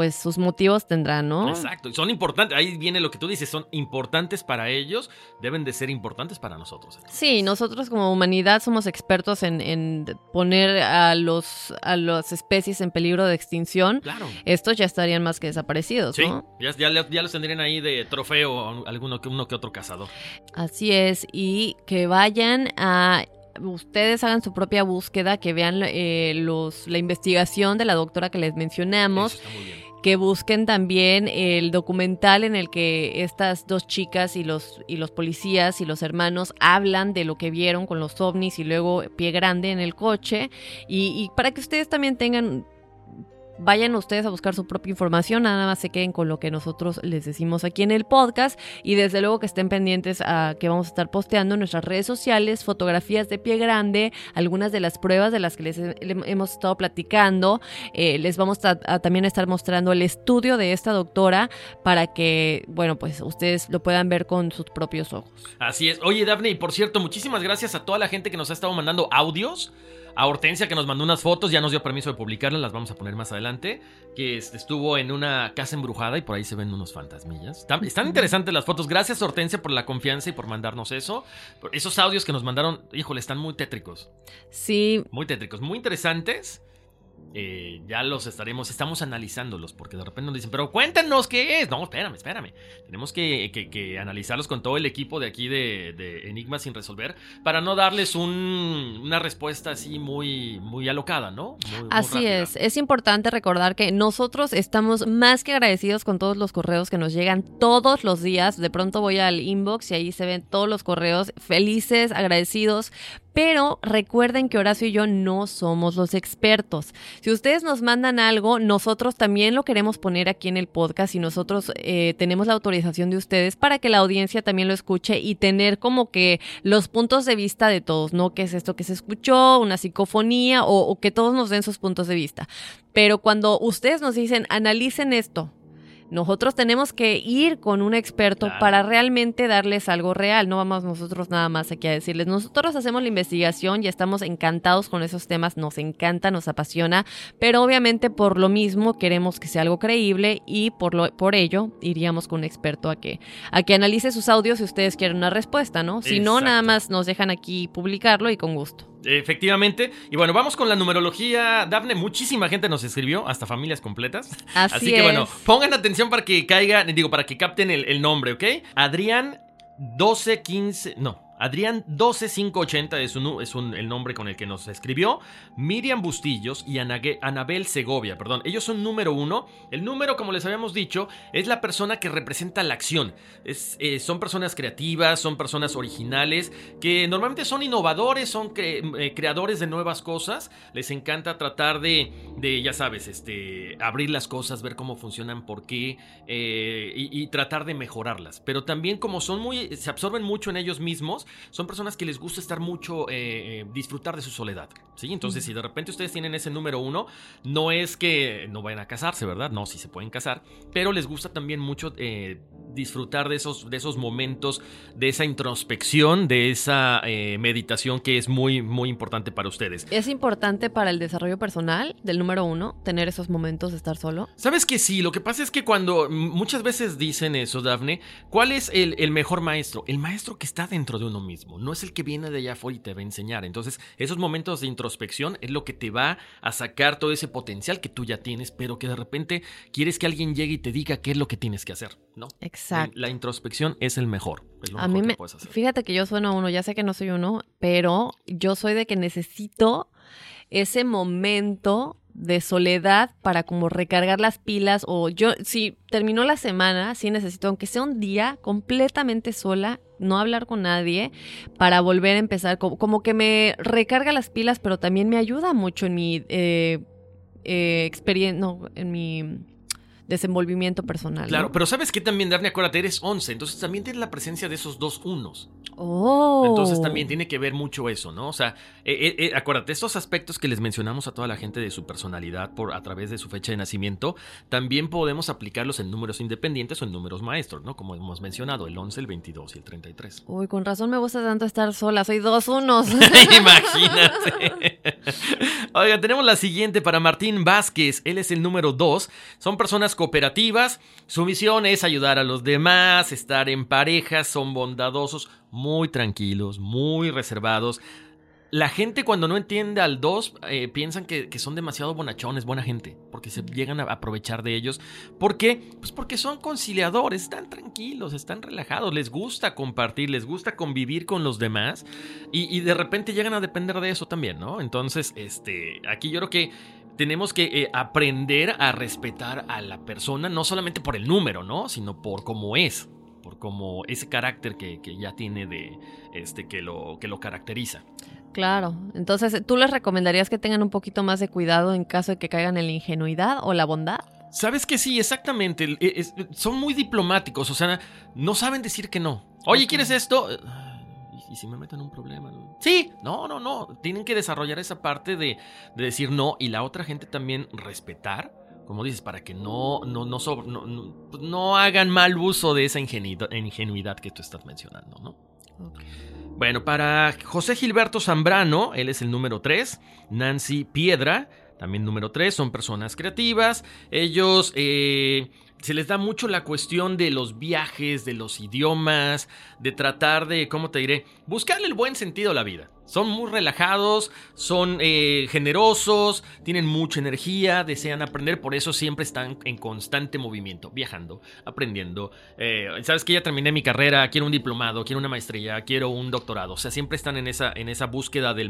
pues sus motivos tendrán, ¿no? Exacto, son importantes, ahí viene lo que tú dices, son importantes para ellos, deben de ser importantes para nosotros. Sí, nosotros como humanidad somos expertos en, poner a, los, a las especies en peligro de extinción. Claro. Estos ya estarían más que desaparecidos, sí, Ya, ya, los tendrían ahí de trofeo alguno que uno que otro cazador. Así es, y que vayan a ustedes hagan su propia búsqueda, que vean eh, los, la investigación de la doctora que les mencionamos. Eso está muy bien que busquen también el documental en el que estas dos chicas y los, y los policías y los hermanos hablan de lo que vieron con los ovnis y luego pie grande en el coche. Y, y para que ustedes también tengan vayan ustedes a buscar su propia información, nada más se queden con lo que nosotros les decimos aquí en el podcast y desde luego que estén pendientes a que vamos a estar posteando en nuestras redes sociales fotografías de pie grande, algunas de las pruebas de las que les hemos estado platicando, eh, les vamos a, también estar mostrando el estudio de esta doctora para que, bueno, pues ustedes lo puedan ver con sus propios ojos. Así es. Oye, Daphne, y por cierto, muchísimas gracias a toda la gente que nos ha estado mandando audios a Hortensia que nos mandó unas fotos, ya nos dio permiso de publicarlas, las vamos a poner más adelante, que estuvo en una casa embrujada y por ahí se ven unos fantasmillas. Están, interesantes las fotos, gracias Hortensia por la confianza y por mandarnos eso. Esos audios que nos mandaron, híjole, están muy tétricos. Sí. Muy tétricos, muy interesantes. Eh, ya los estaremos, estamos analizándolos, porque de repente nos dicen, pero cuéntanos qué es. No, espérame, espérame. Tenemos que, que- que analizarlos con todo el equipo de aquí de, de Enigma sin resolver para no darles un- una respuesta así muy, muy alocada, ¿no? Muy- Así es, es importante recordar que nosotros estamos más que agradecidos con todos los correos que nos llegan todos los días. De pronto voy al inbox y ahí se ven todos los correos felices, agradecidos. Pero recuerden que Horacio y yo no somos los expertos. Si ustedes nos mandan algo, nosotros también lo queremos poner aquí en el podcast y nosotros eh, tenemos la autorización de ustedes para que la audiencia también lo escuche y tener como que los puntos de vista de todos, ¿no? ¿Qué es esto que se escuchó? ¿Una psicofonía? O, o que todos nos den sus puntos de vista. Pero cuando ustedes nos dicen, analicen esto, nosotros tenemos que ir con un experto Claro. para realmente darles algo real. No vamos nosotros nada más aquí a decirles. Nosotros hacemos la investigación y estamos encantados con esos temas. Nos encanta, nos apasiona. Pero obviamente por lo mismo queremos que sea algo creíble y por, lo, por ello iríamos con un experto a que, a que analice sus audios si ustedes quieren una respuesta, ¿no? Si no, nada más nos dejan aquí publicarlo y con gusto. Efectivamente. Y bueno, vamos con la numerología. Dafne, muchísima gente nos escribió, hasta familias completas. Así, que bueno, pongan atención para que caigan, digo, para que capten el, el nombre, ¿ok? Adrián 1215, no. Adrián 12580 es, un, es el nombre con el que nos escribió. Miriam Bustillos y Anabel Segovia, perdón. Ellos son número uno. El número, como les habíamos dicho, es la persona que representa la acción. Eh, son personas creativas, son personas originales, que normalmente son innovadores, son eh, creadores de nuevas cosas. Les encanta tratar de, de, ya sabes, este, abrir las cosas, ver cómo funcionan, por qué, eh, y, y tratar de mejorarlas. Pero también como son muy, se absorben mucho en ellos mismos, son personas que les gusta estar mucho, eh, eh, disfrutar de su soledad. ¿sí? Entonces, si de repente ustedes tienen ese número uno, no es que no vayan a casarse, ¿verdad? No, sí se pueden casar, pero les gusta también mucho eh, disfrutar de esos, de esos momentos, de esa introspección, de esa eh, meditación que es muy, muy importante para ustedes. Es importante para el desarrollo personal del número uno tener esos momentos de estar solo. Sabes que sí, lo que pasa es que cuando muchas veces dicen eso, Dafne, ¿cuál es el, el mejor maestro? El maestro que está dentro de uno mismo, no es el que viene de allá afuera y te va a enseñar. Entonces, esos momentos de introspección es lo que te va a sacar todo ese potencial que tú ya tienes, pero que de repente quieres que alguien llegue y te diga qué es lo que tienes que hacer, ¿no? Exacto. La introspección es el mejor, es lo A mejor mí que me, puedes hacer. fíjate que yo sueno a uno, ya sé que no soy uno, pero yo soy de que necesito ese momento de soledad para como recargar las pilas o yo si terminó la semana, sí necesito aunque sea un día completamente sola, no hablar con nadie para volver a empezar como, como que me recarga las pilas, pero también me ayuda mucho en mi eh, experiencia, no, en mi desenvolvimiento personal. Claro, ¿no? pero sabes que también, Dafne, acuérdate, eres 11, entonces también tienes la presencia de esos dos unos. Oh. Entonces también tiene que ver mucho eso, ¿no? O sea, eh, eh, eh, acuérdate, estos aspectos que les mencionamos a toda la gente de su personalidad por a través de su fecha de nacimiento, también podemos aplicarlos en números independientes o en números maestros, ¿no? Como hemos mencionado, el 11, el 22 y el 33. Uy, con razón me gusta tanto estar sola, soy dos unos. Imagínate. Oiga, tenemos la siguiente para Martín Vázquez. Él es el número 2. Son personas cooperativas. Su misión es ayudar a los demás, estar en parejas, son bondadosos, muy tranquilos, muy reservados. La gente cuando no entiende al 2 eh, piensan que, que son demasiado bonachones, buena gente, porque se llegan a aprovechar de ellos. ¿Por qué? Pues porque son conciliadores, están tranquilos, están relajados, les gusta compartir, les gusta convivir con los demás y, y de repente llegan a depender de eso también, ¿no? Entonces, este, aquí yo creo que tenemos que eh, aprender a respetar a la persona, no solamente por el número, ¿no? Sino por cómo es, por cómo ese carácter que, que ya tiene de, este, que lo, que lo caracteriza. Claro, entonces, ¿tú les recomendarías que tengan un poquito más de cuidado en caso de que caigan en la ingenuidad o la bondad? Sabes que sí, exactamente. es- son muy diplomáticos, o sea, no saben decir que no. Oye, ¿quieres esto? ¿Y, y si me meten en un problema? Sí, no, no, no. Tienen que desarrollar esa parte de, de decir no y la otra gente también respetar. Como dices, para que no, no, no, sobre- no, no- pues no hagan mal uso de esa ingenuidad, ingenuidad que tú estás mencionando, ¿no? Bueno, para José Gilberto Zambrano, él es el número 3. Nancy Piedra, también número 3, son personas creativas. Ellos eh, se les da mucho la cuestión de los viajes, de los idiomas, de tratar de, ¿cómo te diré? Buscarle el buen sentido a la vida. Son muy relajados, son eh, generosos, tienen mucha energía, desean aprender, por eso siempre están en constante movimiento, viajando, aprendiendo. Eh, Sabes que ya terminé mi carrera, quiero un diplomado, quiero una maestría, quiero un doctorado. O sea, siempre están en esa, en esa búsqueda de,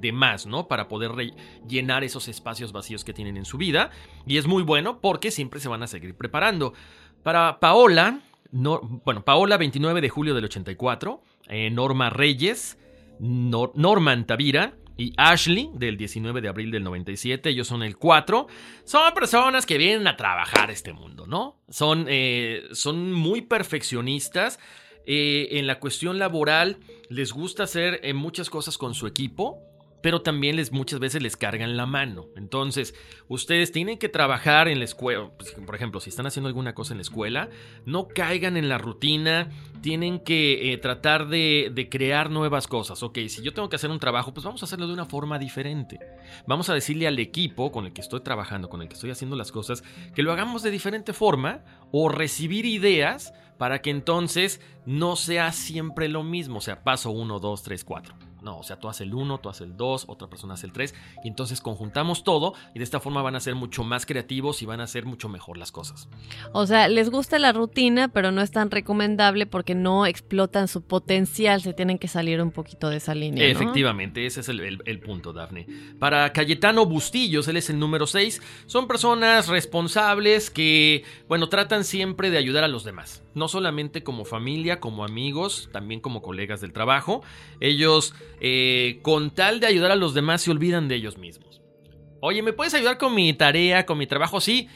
de, más, ¿no? Para poder llenar esos espacios vacíos que tienen en su vida. Y es muy bueno porque siempre se van a seguir preparando. Para Paola, no, bueno, Paola, 29 de julio del 84, eh, Norma Reyes, Norman Tavira y Ashley del 19 de abril del 97, ellos son el 4, son personas que vienen a trabajar este mundo, ¿no? Son, eh, son muy perfeccionistas. Eh, en la cuestión laboral les gusta hacer muchas cosas con su equipo pero también les muchas veces les cargan la mano. Entonces, ustedes tienen que trabajar en la escuela, pues, por ejemplo, si están haciendo alguna cosa en la escuela, no caigan en la rutina, tienen que eh, tratar de, de, crear nuevas cosas. Ok, si yo tengo que hacer un trabajo, pues vamos a hacerlo de una forma diferente. Vamos a decirle al equipo con el que estoy trabajando, con el que estoy haciendo las cosas, que lo hagamos de diferente forma o recibir ideas para que entonces no sea siempre lo mismo, o sea, paso 1, 2, 3, 4. No, o sea, tú haces el 1, tú haces el 2, otra persona hace el 3, y entonces conjuntamos todo y de esta forma van a ser mucho más creativos y van a hacer mucho mejor las cosas. O sea, les gusta la rutina, pero no es tan recomendable porque no explotan su potencial, se tienen que salir un poquito de esa línea. Efectivamente, ese es el, punto, Dafne. Para Cayetano Bustillos, él es el número 6, son personas responsables que, bueno, tratan siempre de ayudar a los demás, no solamente como familia, como amigos, también como colegas del trabajo. Ellos eh, con tal de ayudar a los demás se olvidan de ellos mismos. Oye, ¿me puedes ayudar con mi tarea, con mi trabajo? Sí,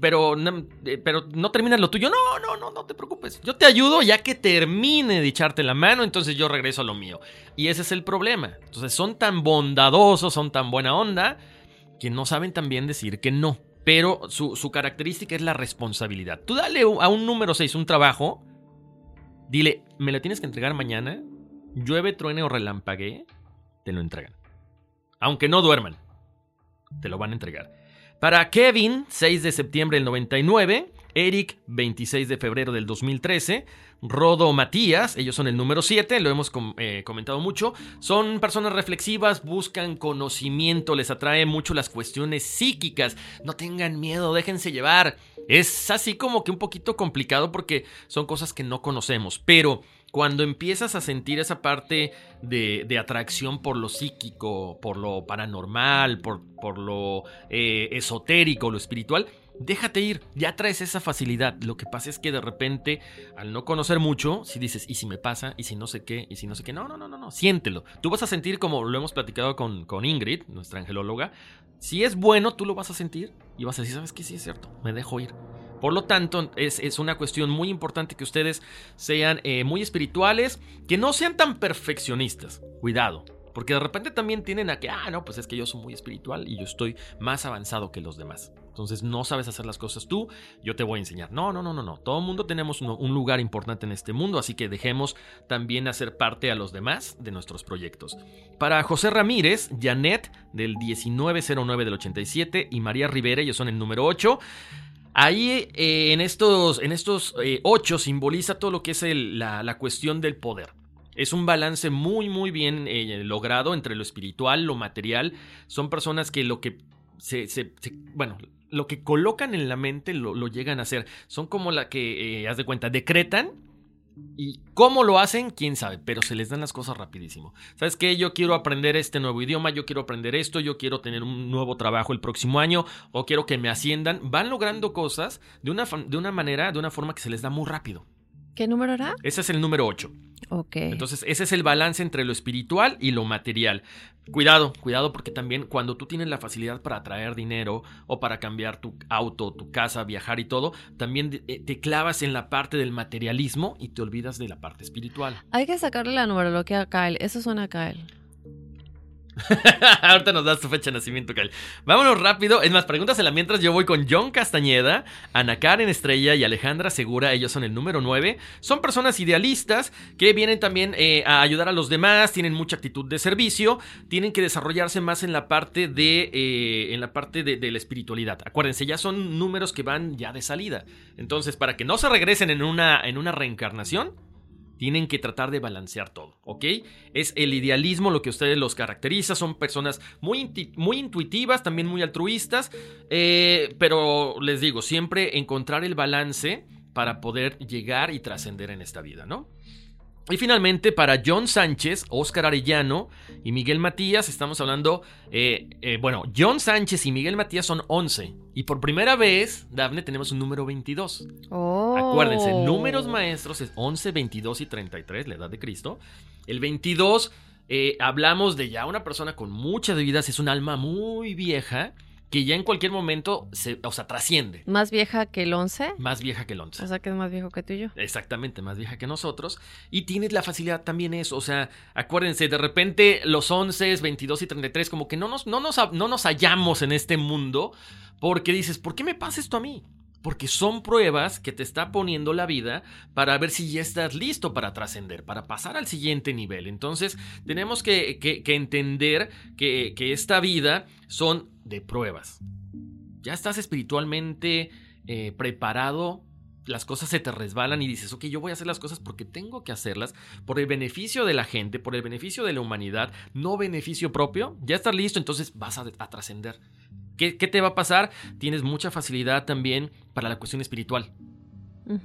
pero, no, eh, pero no terminas lo tuyo. No, no, no, no te preocupes. Yo te ayudo ya que termine de echarte la mano, entonces yo regreso a lo mío. Y ese es el problema. Entonces son tan bondadosos, son tan buena onda, que no saben también decir que no. Pero su, su característica es la responsabilidad. Tú dale a un número 6 un trabajo, dile, ¿me lo tienes que entregar mañana? Llueve, truene o relampaguee, te lo entregan. Aunque no duerman, te lo van a entregar. Para Kevin, 6 de septiembre del 99, Eric, 26 de febrero del 2013, Rodo Matías, ellos son el número 7, lo hemos eh, comentado mucho, son personas reflexivas, buscan conocimiento, les atrae mucho las cuestiones psíquicas, no tengan miedo, déjense llevar. Es así como que un poquito complicado porque son cosas que no conocemos, pero cuando empiezas a sentir esa parte de, atracción por lo psíquico, por lo paranormal, por, lo eh, esotérico, lo espiritual, déjate ir, ya traes esa facilidad. Lo que pasa es que de repente, al no conocer mucho, si dices, ¿y si me pasa? ¿Y si no sé qué? ¿Y si no sé qué? No, no, no, no, no, siéntelo. Tú vas a sentir como lo hemos platicado con, con Ingrid, nuestra angelóloga. Si es bueno, tú lo vas a sentir y vas a decir, ¿sabes qué? Sí es cierto, me dejo ir. Por lo tanto, es, una cuestión muy importante que ustedes sean eh, muy espirituales, que no sean tan perfeccionistas. Cuidado, porque de repente también tienen a que, ah, no, pues es que yo soy muy espiritual y yo estoy más avanzado que los demás. Entonces no sabes hacer las cosas tú, yo te voy a enseñar. No, no, no, no, no. Todo el mundo tenemos un, lugar importante en este mundo, así que dejemos también hacer parte a los demás de nuestros proyectos. Para José Ramírez, Janet del 1909 del 87 y María Rivera, ellos son el número 8. Ahí eh, en estos, en estos eh, ocho simboliza todo lo que es la, cuestión del poder. Es un balance muy, muy bien eh, logrado entre lo espiritual, lo material. Son personas que lo que se, bueno, lo que colocan en la mente lo, lo, llegan a hacer. Son como la que, haz de cuenta, decretan y cómo lo hacen, quién sabe, pero se les dan las cosas rapidísimo. ¿Sabes qué? Yo quiero aprender este nuevo idioma, yo quiero aprender esto, yo quiero tener un nuevo trabajo el próximo año, o quiero que me asciendan. Van logrando cosas de una, de una manera, de una forma que se les da muy rápido. ¿Qué número era? Ese es el número 8. Ok. Entonces, ese es el balance entre lo espiritual y lo material. Cuidado, cuidado, porque también cuando tú tienes la facilidad para traer dinero o para cambiar tu auto, tu casa, viajar y todo, también eh, te clavas en la parte del materialismo y te olvidas de la parte espiritual. Hay que sacarle la numerología a Kyle. Eso suena a Kyle. Ahorita nos das tu fecha de nacimiento, Kyle. Vámonos rápido. Es más, pregúntasela mientras yo voy con John Castañeda, Ana Karen Estrella y Alejandra Segura. Ellos son el número 9. Son personas idealistas que vienen también eh, a ayudar a los demás, tienen mucha actitud de servicio, tienen que desarrollarse más en la parte de, eh, en la, parte de, de la espiritualidad. Acuérdense, ya son números que van ya de salida. Entonces, para que no se regresen en una, en una reencarnación, tienen que tratar de balancear todo, ¿ok? Es el idealismo lo que a ustedes los caracteriza, son personas muy, muy intuitivas, también muy altruistas, eh, pero les digo, siempre encontrar el balance para poder llegar y trascender en esta vida, ¿no? Y finalmente, para John Sánchez, Oscar Arellano y Miguel Matías, estamos hablando, eh, eh, bueno, John Sánchez y Miguel Matías son 11. Y por primera vez, Dafne, tenemos un número 22. Oh. Acuérdense, números maestros es 11, 22 y 33, la edad de Cristo. El 22, eh, hablamos de ya una persona con muchas vidas, es un alma muy vieja que ya en cualquier momento se, o sea, trasciende. ¿Más vieja que el 11? Más vieja que el 11. O sea, que es más viejo que tú y yo. Exactamente, más vieja que nosotros. Y tienes la facilidad también eso. O sea, acuérdense, de repente los 11, 22 y 33, como que no nos, no nos, no nos hallamos en este mundo porque dices, ¿por qué me pasa esto a mí? Porque son pruebas que te está poniendo la vida para ver si ya estás listo para trascender, para pasar al siguiente nivel. Entonces, tenemos que, entender que, que esta vida son de pruebas. Ya estás espiritualmente eh, preparado, las cosas se te resbalan y dices, ok, yo voy a hacer las cosas porque tengo que hacerlas por el beneficio de la gente, por el beneficio de la humanidad, no beneficio propio. Ya estás listo, entonces vas a, trascender. ¿Qué, te va a pasar? Tienes mucha facilidad también para la cuestión espiritual.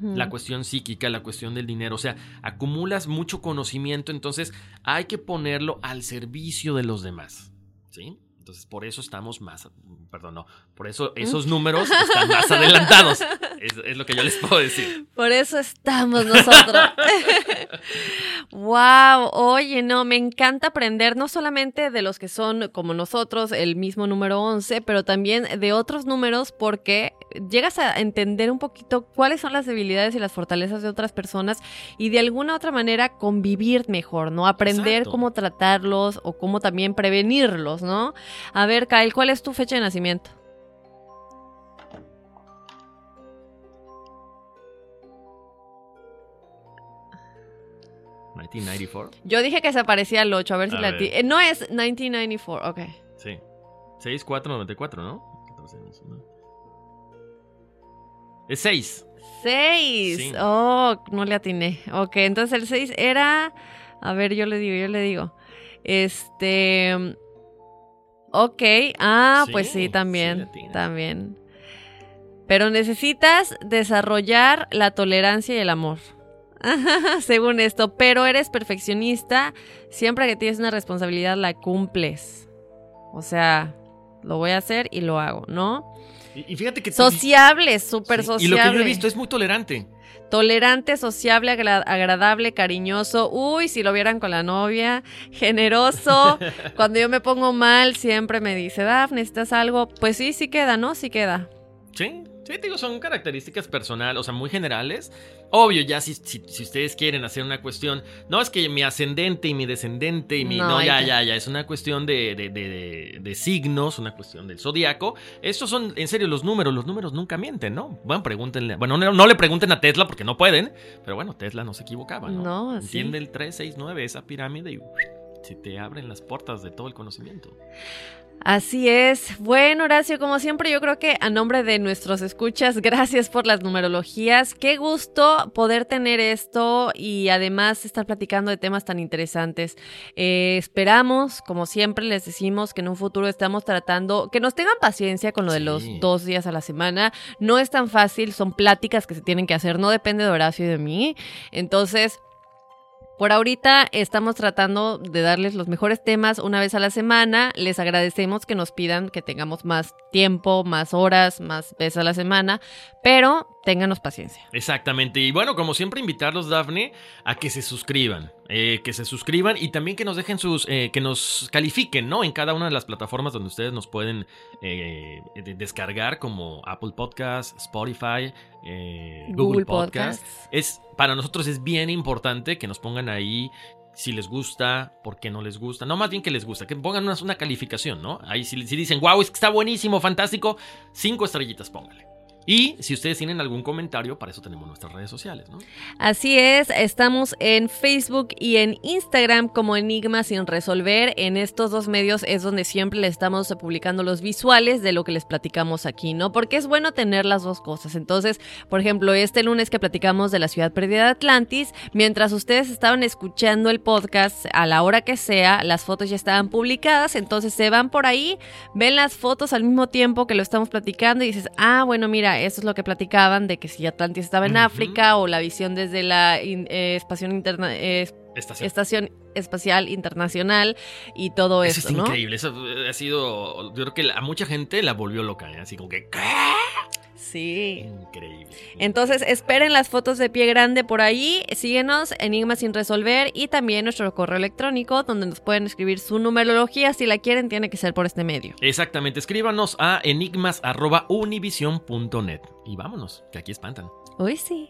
La cuestión psíquica, la cuestión del dinero, o sea, acumulas mucho conocimiento, entonces hay que ponerlo al servicio de los demás. ¿Sí? Entonces, por eso estamos más, perdón, no, por eso esos números están más adelantados. Es, lo que yo les puedo decir. Por eso estamos nosotros. wow, oye, no, me encanta aprender no solamente de los que son como nosotros, el mismo número 11, pero también de otros números porque llegas a entender un poquito cuáles son las debilidades y las fortalezas de otras personas y de alguna otra manera convivir mejor, ¿no? Aprender cómo tratarlos o cómo también prevenirlos, ¿no? A ver, Kyle, ¿cuál es tu fecha de nacimiento? ¿1994? Yo dije que se parecía al 8, a ver si la... Eh, no es 1994, ok. Sí. 6494, ¿no? Es 6. 6. Oh, no le atiné. Ok, entonces el 6 era... A ver, yo le digo, yo le digo. Este... Ok, ah, pues sí, también, también. Pero necesitas desarrollar la tolerancia y el amor. Según esto, pero eres perfeccionista, siempre que tienes una responsabilidad la cumples. O sea, lo voy a hacer y lo hago, ¿no? Y, fíjate que... Sociable, súper sociable. Y lo que yo he visto es muy tolerante. Tolerante, sociable, agradable, cariñoso. Uy, si lo vieran con la novia. Generoso. Cuando yo me pongo mal, siempre me dice, Daf, ¿necesitas algo? Pues sí, sí queda, ¿no? Sí queda. Sí, sí, digo, son características personales, o sea, muy generales. Obvio, ya si, si, ustedes quieren hacer una cuestión, no es que mi ascendente y mi descendente y mi. No, ya, ya, ya, es una cuestión de, de, de, signos, una cuestión del zodiaco. Estos son, en serio, los números. Los números nunca mienten, ¿no? Bueno, pregúntenle. Bueno, no, le pregunten a Tesla porque no pueden, pero bueno, Tesla no se equivocaba, ¿no? No, Entiende el 369, esa pirámide y se te abren las puertas de todo el conocimiento. Así es. Bueno, Horacio, como siempre, yo creo que a nombre de nuestros escuchas, gracias por las numerologías. Qué gusto poder tener esto y además estar platicando de temas tan interesantes. Eh, esperamos, como siempre les decimos, que en un futuro estamos tratando, que nos tengan paciencia con lo de los dos días a la semana. No es tan fácil, son pláticas que se tienen que hacer, no depende de Horacio y de mí. Entonces, por ahorita estamos tratando de darles los mejores temas una vez a la semana. Les agradecemos que nos pidan que tengamos más tiempo, más horas, más veces a la semana, pero ténganos paciencia. Exactamente. Y bueno, como siempre, invitarlos, Dafne, a que se suscriban. Eh, que se suscriban y también que nos dejen sus. Eh, que nos califiquen, ¿no? En cada una de las plataformas donde ustedes nos pueden eh, descargar, como Apple Podcasts, Spotify, Google, Podcasts. Es, para nosotros es bien importante que nos pongan ahí si les gusta, por qué no les gusta. No, más bien que les gusta, que pongan una, calificación, ¿no? Ahí si, si dicen, wow, es que está buenísimo, fantástico, cinco estrellitas póngale. Y si ustedes tienen algún comentario, para eso tenemos nuestras redes sociales, ¿no? Así es, estamos en Facebook y en Instagram como Enigma sin resolver. En estos dos medios es donde siempre les estamos publicando los visuales de lo que les platicamos aquí, ¿no? Porque es bueno tener las dos cosas. Entonces, por ejemplo, este lunes que platicamos de la ciudad perdida de Atlantis, mientras ustedes estaban escuchando el podcast a la hora que sea, las fotos ya estaban publicadas, entonces se van por ahí, ven las fotos al mismo tiempo que lo estamos platicando y dices, ah, bueno, mira, eso es lo que platicaban de que si Atlantis estaba en África o la visión desde la eh, interna estación. Espacial Internacional y todo eso. Eso es increíble. Eso ha sido. Yo creo que a mucha gente la volvió loca. ¿eh? Así como que. Sí. Increíble. Entonces, esperen las fotos de pie grande por ahí. Síguenos, Enigmas sin resolver y también nuestro correo electrónico donde nos pueden escribir su numerología. Si la quieren, tiene que ser por este medio. Exactamente. Escríbanos a enigmas.univision.net. Y vámonos, que aquí espantan. Uy, sí.